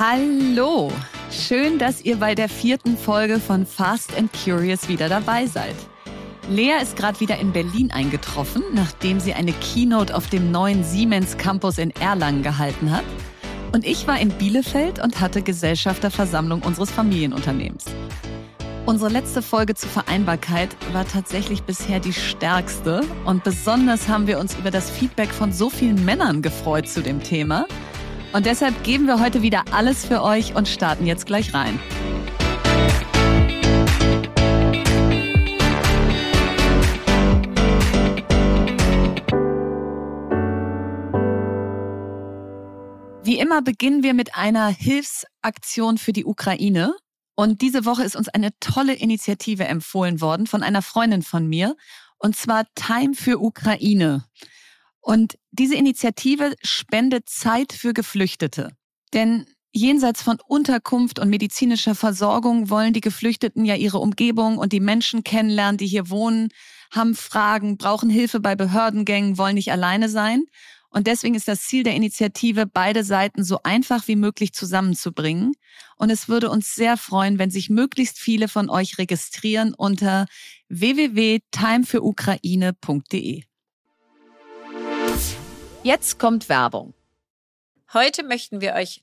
Hallo, schön, dass ihr bei der vierten Folge von Fast and Curious wieder dabei seid. Lea ist gerade wieder in Berlin eingetroffen, nachdem sie eine Keynote auf dem neuen Siemens Campus in Erlangen gehalten hat. Und ich war in Bielefeld und hatte Gesellschafterversammlung unseres Familienunternehmens. Unsere letzte Folge zur Vereinbarkeit war tatsächlich bisher die stärkste und besonders haben wir uns über das Feedback von so vielen Männern gefreut zu dem Thema. Und deshalb geben wir heute wieder alles für euch und starten jetzt gleich rein. Wie immer beginnen wir mit einer Hilfsaktion für die Ukraine. Und diese Woche ist uns eine tolle Initiative empfohlen worden von einer Freundin von mir, und zwar Time für Ukraine. Und diese Initiative spendet Zeit für Geflüchtete. Denn jenseits von Unterkunft und medizinischer Versorgung wollen die Geflüchteten ja ihre Umgebung und die Menschen kennenlernen, die hier wohnen, haben Fragen, brauchen Hilfe bei Behördengängen, wollen nicht alleine sein. Und deswegen ist das Ziel der Initiative, beide Seiten so einfach wie möglich zusammenzubringen. Und es würde uns sehr freuen, wenn sich möglichst viele von euch registrieren unter www.timefeukraine.de. Jetzt kommt Werbung. Heute möchten wir euch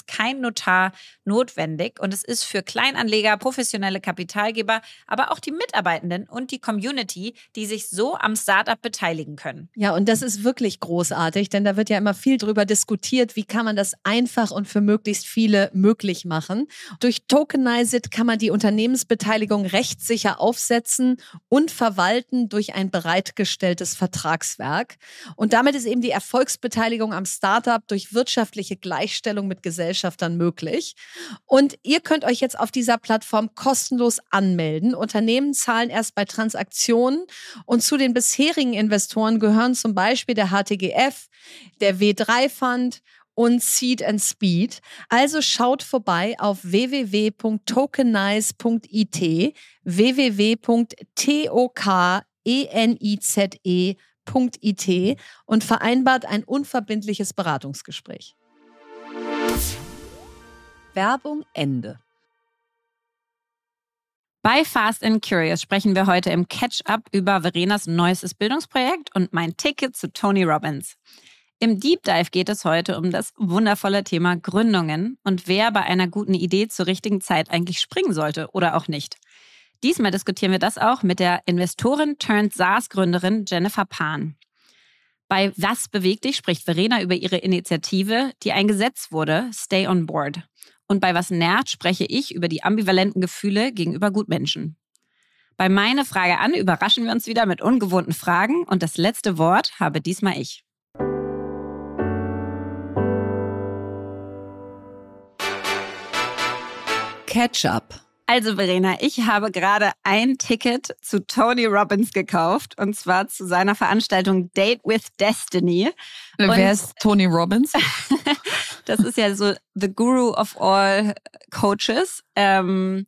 kein Notar notwendig und es ist für Kleinanleger, professionelle Kapitalgeber, aber auch die Mitarbeitenden und die Community, die sich so am Startup beteiligen können. Ja, und das ist wirklich großartig, denn da wird ja immer viel drüber diskutiert, wie kann man das einfach und für möglichst viele möglich machen. Durch Tokenized kann man die Unternehmensbeteiligung rechtssicher aufsetzen und verwalten durch ein bereitgestelltes Vertragswerk. Und damit ist eben die Erfolgsbeteiligung am Startup durch wirtschaftliche Gleichstellung mit Gesellschaftern möglich. Und ihr könnt euch jetzt auf dieser Plattform kostenlos anmelden. Unternehmen zahlen erst bei Transaktionen und zu den bisherigen Investoren gehören zum Beispiel der HTGF, der W3 Fund und Seed and Speed. Also schaut vorbei auf www.tokenize.it, www.tokenize.it und vereinbart ein unverbindliches Beratungsgespräch. Werbung Ende. Bei Fast and Curious sprechen wir heute im Catch-up über Verenas neuestes Bildungsprojekt und mein Ticket zu Tony Robbins. Im Deep Dive geht es heute um das wundervolle Thema Gründungen und wer bei einer guten Idee zur richtigen Zeit eigentlich springen sollte oder auch nicht. Diesmal diskutieren wir das auch mit der Investorin turned SaaS-Gründerin Jennifer Pan. Bei Was bewegt dich spricht Verena über ihre Initiative, die ein Gesetz wurde, Stay on Board. Und bei Was nervt spreche ich über die ambivalenten Gefühle gegenüber Gutmenschen. Bei meine Frage an überraschen wir uns wieder mit ungewohnten Fragen und das letzte Wort habe diesmal ich. Ketchup. Also Verena, ich habe gerade ein Ticket zu Tony Robbins gekauft und zwar zu seiner Veranstaltung Date with Destiny. Und Wer ist Tony Robbins? das ist ja so the Guru of all Coaches. Ähm,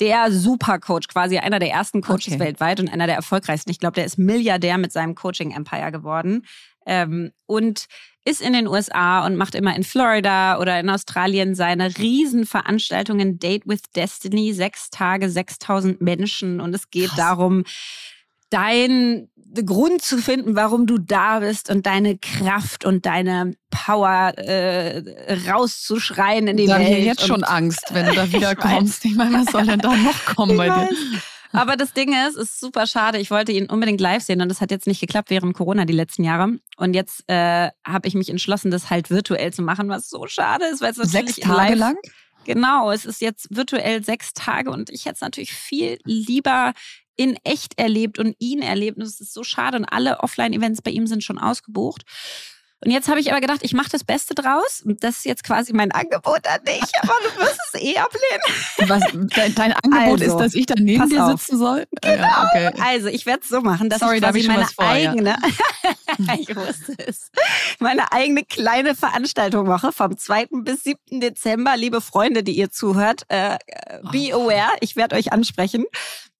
der Supercoach, quasi einer der ersten Coaches okay. weltweit und einer der erfolgreichsten. Ich glaube, der ist Milliardär mit seinem Coaching-Empire geworden. Ähm, und ist in den USA und macht immer in Florida oder in Australien seine Riesenveranstaltungen Date with Destiny, sechs Tage, 6000 Menschen und es geht Krass. darum, deinen Grund zu finden, warum du da bist und deine Kraft und deine Power äh, rauszuschreien in die da Welt. Ich habe jetzt schon Angst, wenn du da wieder kommst. Ich meine, was soll denn da noch kommen ich bei weiß. dir? Aber das Ding ist, ist super schade. Ich wollte ihn unbedingt live sehen und das hat jetzt nicht geklappt während Corona die letzten Jahre. Und jetzt äh, habe ich mich entschlossen, das halt virtuell zu machen, was so schade ist, weil es natürlich sechs Tage live lang. Genau, es ist jetzt virtuell sechs Tage und ich hätte es natürlich viel lieber in echt erlebt und ihn erlebt. Und es ist so schade und alle Offline-Events bei ihm sind schon ausgebucht. Und jetzt habe ich aber gedacht, ich mache das Beste draus. Das ist jetzt quasi mein Angebot an dich, aber du wirst es eh ablehnen. Was, dein, dein Angebot also, ist, dass ich dann neben dir sitzen soll? Genau. Ja, okay. Also ich werde es so machen, dass Sorry, ich quasi ich meine vor, eigene, ja. ich wusste es, meine eigene kleine Veranstaltung mache vom 2. bis 7. Dezember. Liebe Freunde, die ihr zuhört, äh, be oh. aware, ich werde euch ansprechen.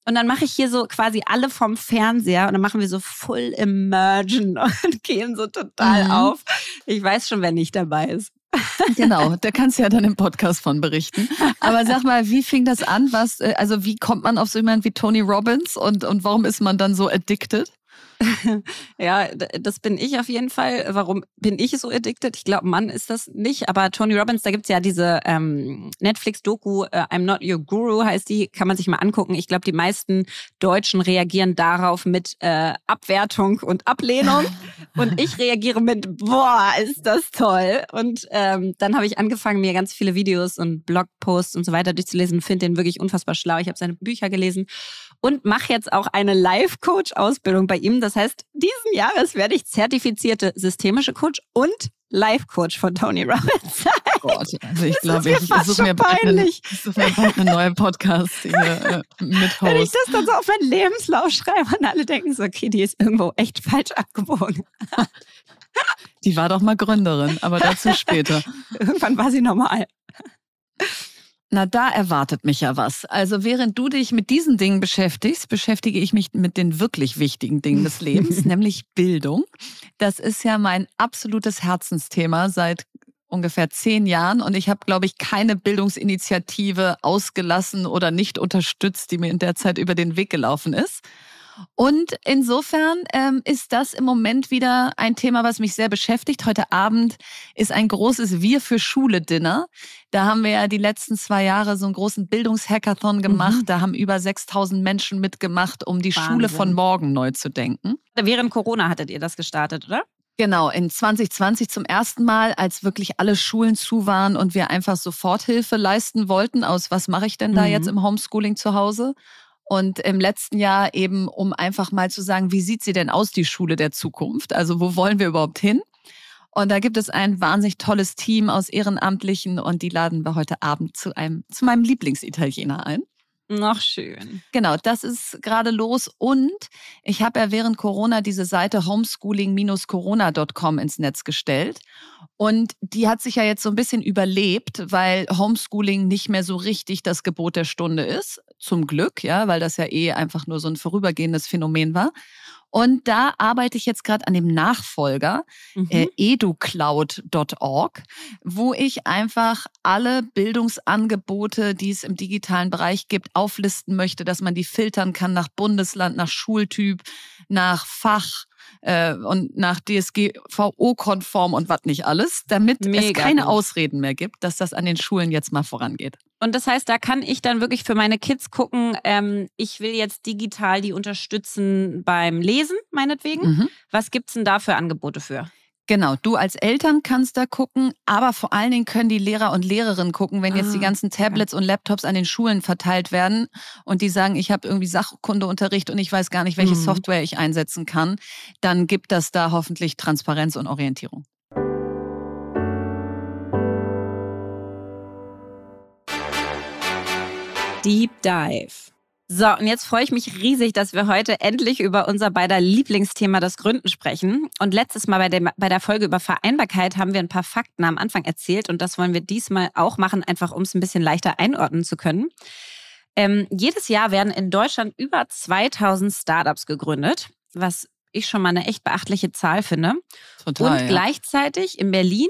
Und dann mache ich hier so quasi alle vom Fernseher und dann machen wir so Full Immersion und gehen so total mhm. auf. Ich weiß schon, wer nicht dabei ist. Genau, da kannst du ja dann im Podcast von berichten. Aber sag mal, wie fing das an? Was, äh, also wie kommt man auf so jemanden wie Tony Robbins und, und warum ist man dann so addicted? ja, das bin ich auf jeden Fall. Warum bin ich so addicted? Ich glaube, Mann ist das nicht. Aber Tony Robbins, da gibt's ja diese ähm, Netflix-Doku, äh, I'm Not Your Guru heißt die, kann man sich mal angucken. Ich glaube, die meisten Deutschen reagieren darauf mit äh, Abwertung und Ablehnung. und ich reagiere mit, boah, ist das toll. Und ähm, dann habe ich angefangen, mir ganz viele Videos und Blogposts und so weiter durchzulesen. Finde den wirklich unfassbar schlau. Ich habe seine Bücher gelesen und mache jetzt auch eine Life-Coach-Ausbildung bei ihm. Das heißt, diesen Jahres werde ich zertifizierte systemische Coach und Life-Coach von Tony Robbins. Oh Gott, also ich glaube, ich suche mir, bald eine, such mir bald eine neue Podcast hier äh, mit Host. Wenn ich das dann so auf meinen Lebenslauf schreibe und alle denken so, okay, die ist irgendwo echt falsch abgebogen. Die war doch mal Gründerin, aber dazu später. Irgendwann war sie normal. Na, da erwartet mich ja was. Also während du dich mit diesen Dingen beschäftigst, beschäftige ich mich mit den wirklich wichtigen Dingen des Lebens, nämlich Bildung. Das ist ja mein absolutes Herzensthema seit ungefähr zehn Jahren und ich habe, glaube ich, keine Bildungsinitiative ausgelassen oder nicht unterstützt, die mir in der Zeit über den Weg gelaufen ist. Und insofern ähm, ist das im Moment wieder ein Thema, was mich sehr beschäftigt. Heute Abend ist ein großes Wir für Schule Dinner. Da haben wir ja die letzten zwei Jahre so einen großen Bildungshackathon gemacht. Mhm. Da haben über 6000 Menschen mitgemacht, um die Wahnsinn. Schule von morgen neu zu denken. Während Corona hattet ihr das gestartet, oder? Genau, in 2020 zum ersten Mal, als wirklich alle Schulen zu waren und wir einfach Soforthilfe leisten wollten aus, was mache ich denn da mhm. jetzt im Homeschooling zu Hause? Und im letzten Jahr eben, um einfach mal zu sagen, wie sieht sie denn aus, die Schule der Zukunft? Also wo wollen wir überhaupt hin? Und da gibt es ein wahnsinnig tolles Team aus Ehrenamtlichen und die laden wir heute Abend zu einem, zu meinem Lieblingsitaliener ein. Noch schön. Genau, das ist gerade los. Und ich habe ja während Corona diese Seite homeschooling-corona.com ins Netz gestellt. Und die hat sich ja jetzt so ein bisschen überlebt, weil Homeschooling nicht mehr so richtig das Gebot der Stunde ist. Zum Glück, ja, weil das ja eh einfach nur so ein vorübergehendes Phänomen war. Und da arbeite ich jetzt gerade an dem Nachfolger, mhm. äh, educloud.org, wo ich einfach alle Bildungsangebote, die es im digitalen Bereich gibt, auflisten möchte, dass man die filtern kann nach Bundesland, nach Schultyp, nach Fach äh, und nach DSGVO-konform und was nicht alles, damit Mega es keine gut. Ausreden mehr gibt, dass das an den Schulen jetzt mal vorangeht. Und das heißt, da kann ich dann wirklich für meine Kids gucken, ähm, ich will jetzt digital die unterstützen beim Lesen, meinetwegen. Mhm. Was gibt es denn da für Angebote für? Genau, du als Eltern kannst da gucken, aber vor allen Dingen können die Lehrer und Lehrerinnen gucken, wenn jetzt ah, die ganzen Tablets okay. und Laptops an den Schulen verteilt werden und die sagen, ich habe irgendwie Sachkundeunterricht und ich weiß gar nicht, welche mhm. Software ich einsetzen kann, dann gibt das da hoffentlich Transparenz und Orientierung. Deep Dive. So, und jetzt freue ich mich riesig, dass wir heute endlich über unser beider Lieblingsthema, das Gründen, sprechen. Und letztes Mal bei der, bei der Folge über Vereinbarkeit haben wir ein paar Fakten am Anfang erzählt und das wollen wir diesmal auch machen, einfach um es ein bisschen leichter einordnen zu können. Ähm, jedes Jahr werden in Deutschland über 2000 Startups gegründet, was ich schon mal eine echt beachtliche Zahl finde. Total, und ja. gleichzeitig in Berlin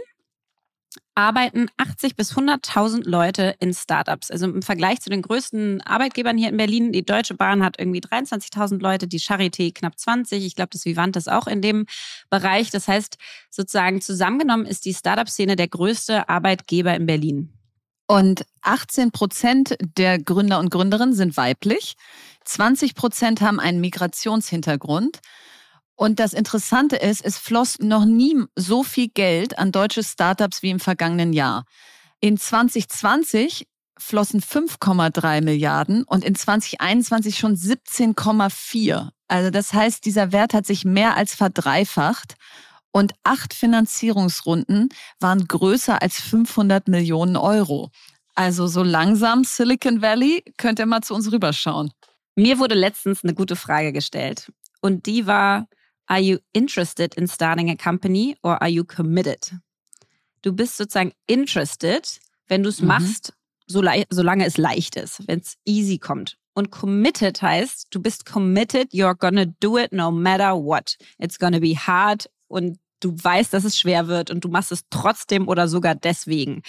arbeiten 80 bis 100.000 Leute in Startups. Also im Vergleich zu den größten Arbeitgebern hier in Berlin, die Deutsche Bahn hat irgendwie 23.000 Leute, die Charité knapp 20. Ich glaube, das Vivant ist auch in dem Bereich. Das heißt, sozusagen zusammengenommen ist die Startup-Szene der größte Arbeitgeber in Berlin. Und 18 Prozent der Gründer und Gründerinnen sind weiblich. 20 Prozent haben einen Migrationshintergrund. Und das Interessante ist, es floss noch nie so viel Geld an deutsche Startups wie im vergangenen Jahr. In 2020 flossen 5,3 Milliarden und in 2021 schon 17,4. Also das heißt, dieser Wert hat sich mehr als verdreifacht. und acht Finanzierungsrunden waren größer als 500 Millionen Euro. Also so langsam Silicon Valley, könnt ihr mal zu uns rüberschauen. Mir wurde letztens eine gute Frage gestellt und die war, are you interested in starting a company or are you committed? Du bist sozusagen interested, wenn du es mhm. machst, solange es leicht ist, wenn es easy kommt. Und committed heißt, du bist committed, you're gonna do it no matter what. It's gonna be hard und du weißt, dass es schwer wird und du machst es trotzdem oder sogar deswegen.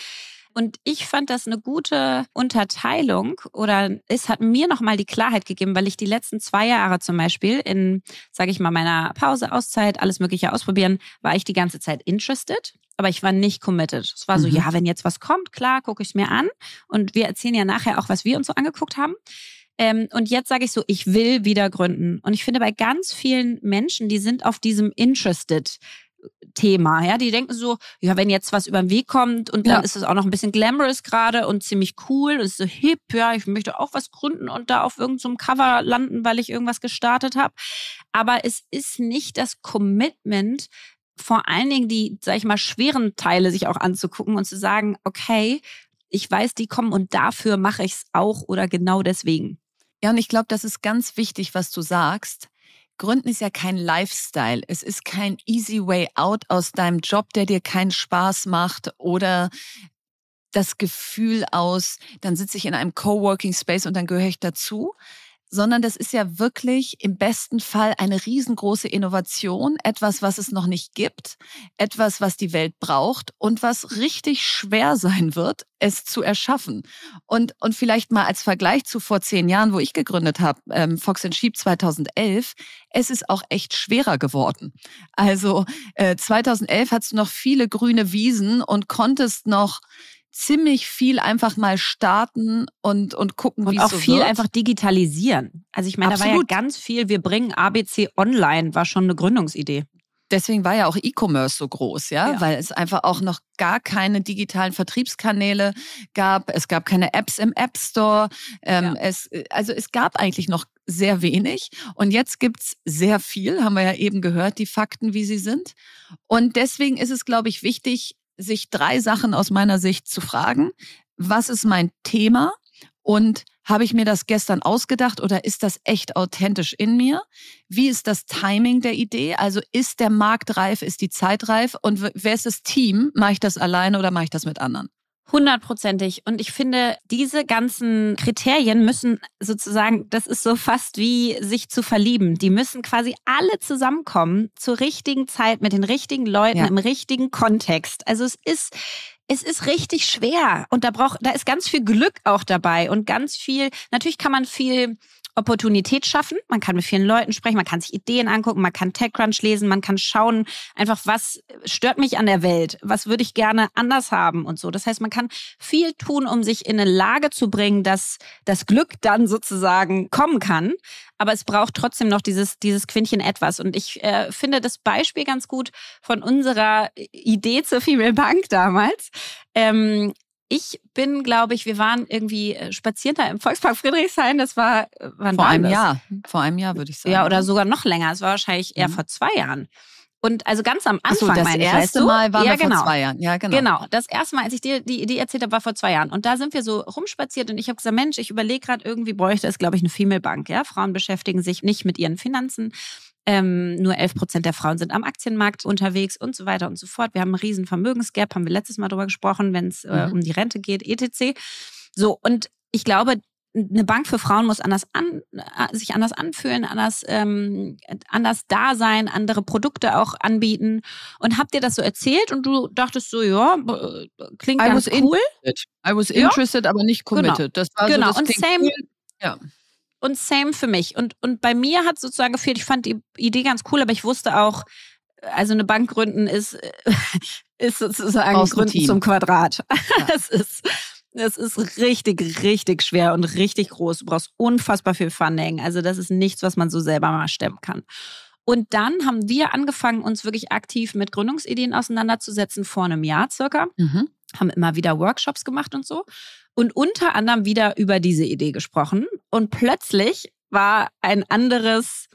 Und ich fand das eine gute Unterteilung oder es hat mir nochmal die Klarheit gegeben, weil ich die letzten zwei Jahre zum Beispiel in, sage ich mal, meiner Pause, Auszeit, alles Mögliche ausprobieren, war ich die ganze Zeit interested, aber ich war nicht committed. Es war so, mhm. ja, wenn jetzt was kommt, klar, gucke ich es mir an. Und wir erzählen ja nachher auch, was wir uns so angeguckt haben. Ähm, und jetzt sage ich so, ich will wieder gründen. Und ich finde, bei ganz vielen Menschen, die sind auf diesem Interested Thema. Ja, die denken so, ja, wenn jetzt was über den Weg kommt und dann ja. ist es auch noch ein bisschen glamorous gerade und ziemlich cool und so hip, ja, ich möchte auch was gründen und da auf irgendeinem so Cover landen, weil ich irgendwas gestartet habe. Aber es ist nicht das Commitment, vor allen Dingen die, sag ich mal, schweren Teile sich auch anzugucken und zu sagen, okay, ich weiß, die kommen und dafür mache ich es auch oder genau deswegen. Ja, und ich glaube, das ist ganz wichtig, was du sagst. Gründen ist ja kein Lifestyle. Es ist kein easy way out aus deinem Job, der dir keinen Spaß macht oder das Gefühl aus, dann sitze ich in einem Coworking Space und dann gehöre ich dazu, sondern das ist ja wirklich im besten Fall eine riesengroße Innovation, etwas, was es noch nicht gibt, etwas, was die Welt braucht und was richtig schwer sein wird, es zu erschaffen. Und, und vielleicht mal als Vergleich zu vor zehn Jahren, wo ich gegründet habe, ähm, Fox Sheep 2011, es ist auch echt schwerer geworden. Also äh, 2011 hattest du noch viele grüne Wiesen und konntest noch ziemlich viel einfach mal starten und, und gucken, wie es so wird. Und auch viel einfach digitalisieren. Also ich meine, Absolut. da war ja ganz viel, wir bringen ABC online, war schon eine Gründungsidee. Deswegen war ja auch E-Commerce so groß, ja? ja? weil es einfach auch noch gar keine digitalen Vertriebskanäle gab. Es gab keine Apps im App Store. Ähm, ja. es, also es gab eigentlich noch sehr wenig. Und jetzt gibt's sehr viel, haben wir ja eben gehört, die Fakten, wie sie sind. Und deswegen ist es, glaube ich, wichtig, sich drei Sachen aus meiner Sicht zu fragen. Was ist mein Thema? Und habe ich mir das gestern ausgedacht oder ist das echt authentisch in mir? Wie ist das Timing der Idee? Also ist der Markt reif, ist die Zeit reif? Und wer ist das Team? Mache ich das alleine oder mache ich das mit anderen? Hundertprozentig. Und ich finde, diese ganzen Kriterien müssen sozusagen, das ist so fast wie sich zu verlieben. Die müssen quasi alle zusammenkommen zur richtigen Zeit mit den richtigen Leuten ja. im richtigen Kontext. Also es ist, es ist richtig schwer und da braucht, da ist ganz viel Glück auch dabei und ganz viel, natürlich kann man viel Opportunität schaffen. Man kann mit vielen Leuten sprechen, man kann sich Ideen angucken, man kann TechCrunch lesen, man kann schauen, einfach was stört mich an der Welt, was würde ich gerne anders haben und so. Das heißt, man kann viel tun, um sich in eine Lage zu bringen, dass das Glück dann sozusagen kommen kann. Aber es braucht trotzdem noch dieses, dieses Quintchen etwas. Und ich äh, finde das Beispiel ganz gut von unserer Idee zur Female Bank damals. Ähm, ich bin, glaube ich, wir waren irgendwie äh, spazieren da im Volkspark Friedrichshain. Das war äh, wann vor war einem das? Jahr. Vor einem Jahr würde ich sagen. Ja, oder sogar noch länger. Es war wahrscheinlich eher mhm. vor zwei Jahren. Und also ganz am Anfang, so, das meine erste ich, Mal war ja, genau. vor zwei Jahren. Ja, genau. Genau. Das erste Mal, als ich dir die Idee erzählt habe, war vor zwei Jahren. Und da sind wir so rumspaziert und ich habe gesagt, Mensch, ich überlege gerade, irgendwie bräuchte es, glaube ich, eine Female Bank. Ja? Frauen beschäftigen sich nicht mit ihren Finanzen. Ähm, nur 11 Prozent der Frauen sind am Aktienmarkt unterwegs und so weiter und so fort. Wir haben einen riesen Vermögensgap, haben wir letztes Mal darüber gesprochen, wenn es äh, mhm. um die Rente geht, etc. So, und ich glaube, eine Bank für Frauen muss anders an, äh, sich anders anfühlen, anders, ähm, anders da sein, andere Produkte auch anbieten. Und habt ihr das so erzählt und du dachtest so, ja, klingt I ganz cool. Interested. I was interested, ja. aber nicht genau. committed. Genau. Das war genau. So, das und same, cool. ja und same für mich. Und, und bei mir hat es sozusagen gefehlt, ich fand die Idee ganz cool, aber ich wusste auch, also eine Bank gründen ist, ist sozusagen Aus Gründen zum Quadrat. Ja. Es ist, es ist richtig, richtig schwer und richtig groß. Du brauchst unfassbar viel Funding. Also das ist nichts, was man so selber mal stemmen kann. Und dann haben wir angefangen, uns wirklich aktiv mit Gründungsideen auseinanderzusetzen vor einem Jahr circa. Mhm. Haben immer wieder Workshops gemacht und so und unter anderem wieder über diese Idee gesprochen. Und plötzlich war ein anderes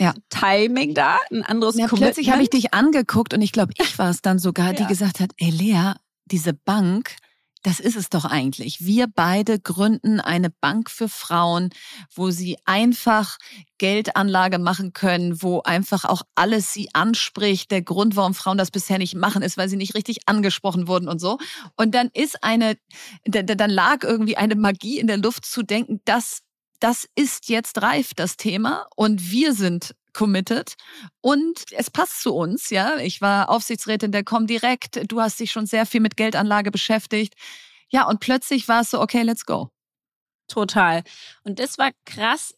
ja. Timing da, ein anderes ja, Commitment. Plötzlich habe ich dich angeguckt und ich glaube, ich war es dann sogar, ja. die gesagt hat, ey Lea, diese Bank, das ist es doch eigentlich. Wir beide gründen eine Bank für Frauen, wo sie einfach Geldanlage machen können, wo einfach auch alles sie anspricht. Der Grund, warum Frauen das bisher nicht machen, ist, weil sie nicht richtig angesprochen wurden und so. Und dann ist eine, dann lag irgendwie eine Magie in der Luft zu denken, dass das ist jetzt reif, das Thema. Und wir sind committed und es passt zu uns, ja. Ich war Aufsichtsrätin der Comdirect, du hast dich schon sehr viel mit Geldanlage beschäftigt. Ja, und plötzlich war es so, okay, let's go. Total. Und das war krass.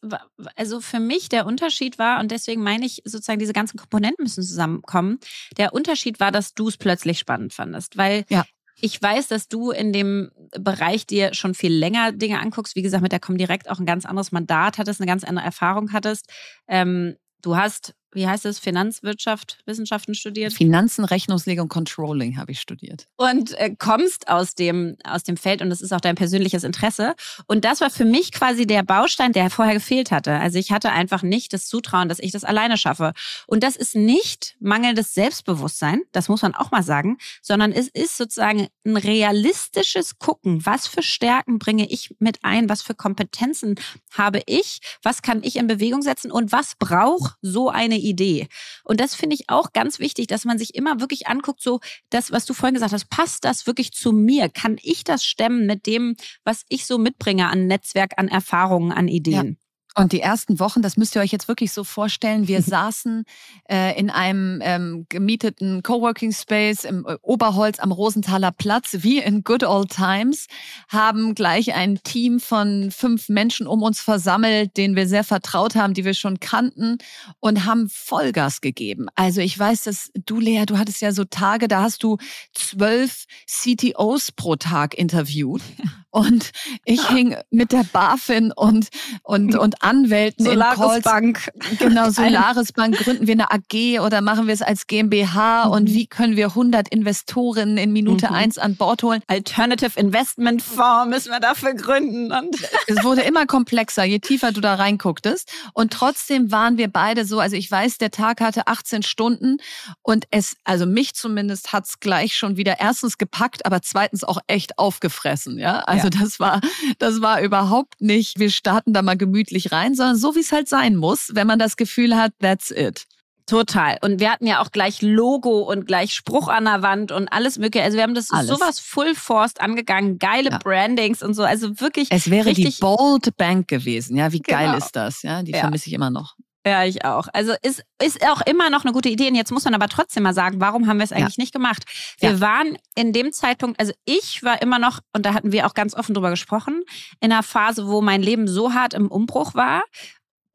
Also für mich der Unterschied war, und deswegen meine ich sozusagen, diese ganzen Komponenten müssen zusammenkommen. Der Unterschied war, dass du es plötzlich spannend fandest, weil ja. Ich weiß, dass du in dem Bereich dir schon viel länger Dinge anguckst. Wie gesagt, mit der Comdirect auch ein ganz anderes Mandat hattest, eine ganz andere Erfahrung hattest. Ähm, Du hast wie heißt es, Finanzwirtschaft, Wissenschaften studiert? Finanzen, Rechnungslegung, Controlling habe ich studiert. Und äh, kommst aus dem, aus dem Feld und das ist auch dein persönliches Interesse. Und das war für mich quasi der Baustein, der vorher gefehlt hatte. Also ich hatte einfach nicht das Zutrauen, dass ich das alleine schaffe. Und das ist nicht mangelndes Selbstbewusstsein, das muss man auch mal sagen, sondern es ist sozusagen ein realistisches Gucken. Was für Stärken bringe ich mit ein? Was für Kompetenzen habe ich? Was kann ich in Bewegung setzen? Und was braucht so eine Idee. Und das finde ich auch ganz wichtig, dass man sich immer wirklich anguckt, so das, was du vorhin gesagt hast, passt das wirklich zu mir? Kann ich das stemmen mit dem, was ich so mitbringe an Netzwerk, an Erfahrungen, an Ideen? Und die ersten Wochen, das müsst ihr euch jetzt wirklich so vorstellen, wir saßen äh, in einem ähm, gemieteten Coworking Space im äh, Oberholz am Rosenthaler Platz, wie in Good Old Times, haben gleich ein Team von fünf Menschen um uns versammelt, denen wir sehr vertraut haben, die wir schon kannten und haben Vollgas gegeben. Also ich weiß, dass du, Lea, du hattest ja so Tage, da hast du zwölf CTOs pro Tag interviewt. Und ich hing mit der BaFin und, und, und Anwälten Solaris in Calls. Bank. Genau, Solaris Bank. Gründen wir eine AG oder machen wir es als GmbH? Mhm. Und wie können wir 100 Investorinnen in Minute mhm. eins an Bord holen? Alternative Investment Fonds müssen wir dafür gründen. Und es wurde immer komplexer, je tiefer du da reingucktest. Und trotzdem waren wir beide so, also ich weiß, der Tag hatte 18 Stunden und es, also mich zumindest hat's gleich schon wieder erstens gepackt, aber zweitens auch echt aufgefressen, ja. Also also das war, das war überhaupt nicht, wir starten da mal gemütlich rein, sondern so wie es halt sein muss, wenn man das Gefühl hat, that's it. Total. Und wir hatten ja auch gleich Logo und gleich Spruch an der Wand und alles mögliche. Also wir haben das alles. sowas Full Forced angegangen, geile ja. Brandings und so. Also wirklich. Es wäre die Bold Bank gewesen. Ja, wie genau. geil ist das? Ja, die ja. vermisse ich immer noch. Ja, ich auch. Also ist, ist auch immer noch eine gute Idee. Und jetzt muss man aber trotzdem mal sagen, warum haben wir es eigentlich ja. nicht gemacht? Wir ja. waren in dem Zeitpunkt, also ich war immer noch, und da hatten wir auch ganz offen drüber gesprochen, in einer Phase, wo mein Leben so hart im Umbruch war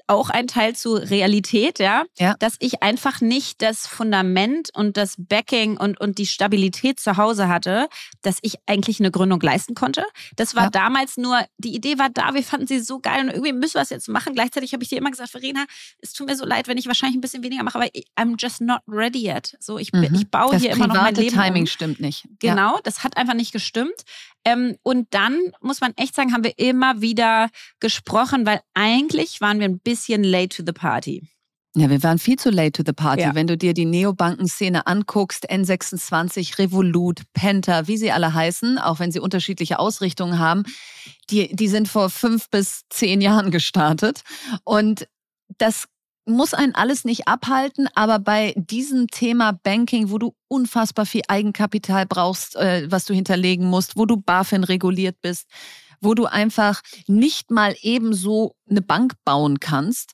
auch ein Teil zu Realität, ja? ja, dass ich einfach nicht das Fundament und das Backing und, und die Stabilität zu Hause hatte, dass ich eigentlich eine Gründung leisten konnte. Das war ja. damals nur, die Idee war da, wir fanden sie so geil und irgendwie müssen wir es jetzt machen. Gleichzeitig habe ich dir immer gesagt, Verena, es tut mir so leid, wenn ich wahrscheinlich ein bisschen weniger mache, aber I'm just not ready yet. So, ich, mhm. ich baue das hier immer noch mein Leben. Das Timing um. stimmt nicht. Genau, ja. das hat einfach nicht gestimmt. Ähm, und dann muss man echt sagen, haben wir immer wieder gesprochen, weil eigentlich waren wir ein bisschen late to the party. Ja, wir waren viel zu late to the party. Ja. Wenn du dir die Neobankenszene anguckst, N26, Revolut, Penta, wie sie alle heißen, auch wenn sie unterschiedliche Ausrichtungen haben, die, die sind vor fünf bis zehn Jahren gestartet. Und das muss einen alles nicht abhalten, aber bei diesem Thema Banking, wo du unfassbar viel Eigenkapital brauchst, äh, was du hinterlegen musst, wo du BaFin reguliert bist, wo du einfach nicht mal ebenso eine Bank bauen kannst,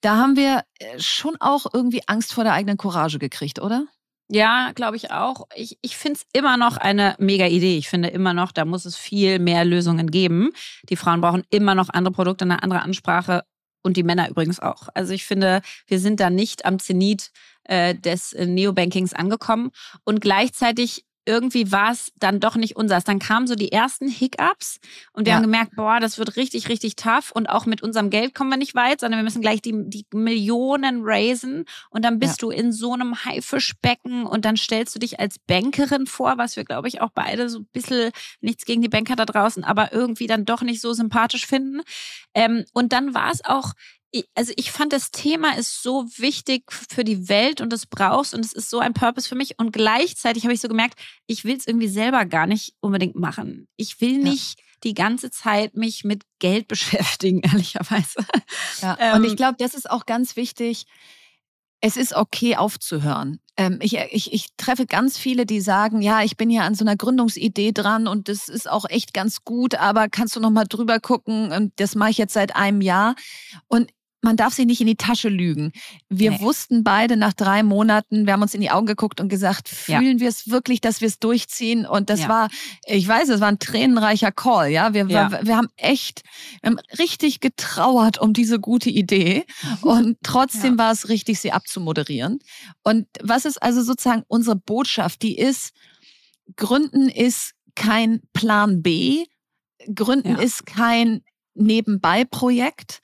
da haben wir äh, schon auch irgendwie Angst vor der eigenen Courage gekriegt, oder? Ja, glaube ich auch. Ich, ich finde es immer noch eine mega Idee. Ich finde immer noch, da muss es viel mehr Lösungen geben. Die Frauen brauchen immer noch andere Produkte, eine andere Ansprache und die Männer übrigens auch. Also ich finde, wir sind da nicht am Zenit äh, des äh, Neobankings angekommen. Und gleichzeitig irgendwie war es dann doch nicht unseres. Dann kamen so die ersten Hiccups und wir ja. haben gemerkt, boah, das wird richtig, richtig tough und auch mit unserem Geld kommen wir nicht weit, sondern wir müssen gleich die, die Millionen raisen und dann bist ja. du in so einem Haifischbecken und dann stellst du dich als Bankerin vor, was wir, glaube ich, auch beide so ein bisschen, nichts gegen die Banker da draußen, aber irgendwie dann doch nicht so sympathisch finden. Ähm, und dann war es auch also ich fand, das Thema ist so wichtig für die Welt und es brauchst und es ist so ein Purpose für mich. Und gleichzeitig habe ich so gemerkt, ich will es irgendwie selber gar nicht unbedingt machen. Ich will nicht ja. die ganze Zeit mich mit Geld beschäftigen, ehrlicherweise. Ja. Ähm, und ich glaube, das ist auch ganz wichtig. Es ist okay aufzuhören. Ähm, ich, ich, ich treffe ganz viele, die sagen, ja, ich bin ja an so einer Gründungsidee dran und das ist auch echt ganz gut, aber kannst du noch mal drüber gucken? Das mache ich jetzt seit einem Jahr. Und man darf sich nicht in die Tasche lügen. Wir nee. wussten beide nach drei Monaten, wir haben uns in die Augen geguckt und gesagt, fühlen ja. wir es wirklich, dass wir es durchziehen? Und das ja. war, ich weiß, es war ein tränenreicher Call, ja. Wir, ja. wir, wir haben echt, wir haben richtig getrauert um diese gute Idee. Und trotzdem war es richtig, sie abzumoderieren. Und was ist also sozusagen unsere Botschaft? Die ist, Gründen ist kein Plan B. Gründen ist kein Nebenbei-Projekt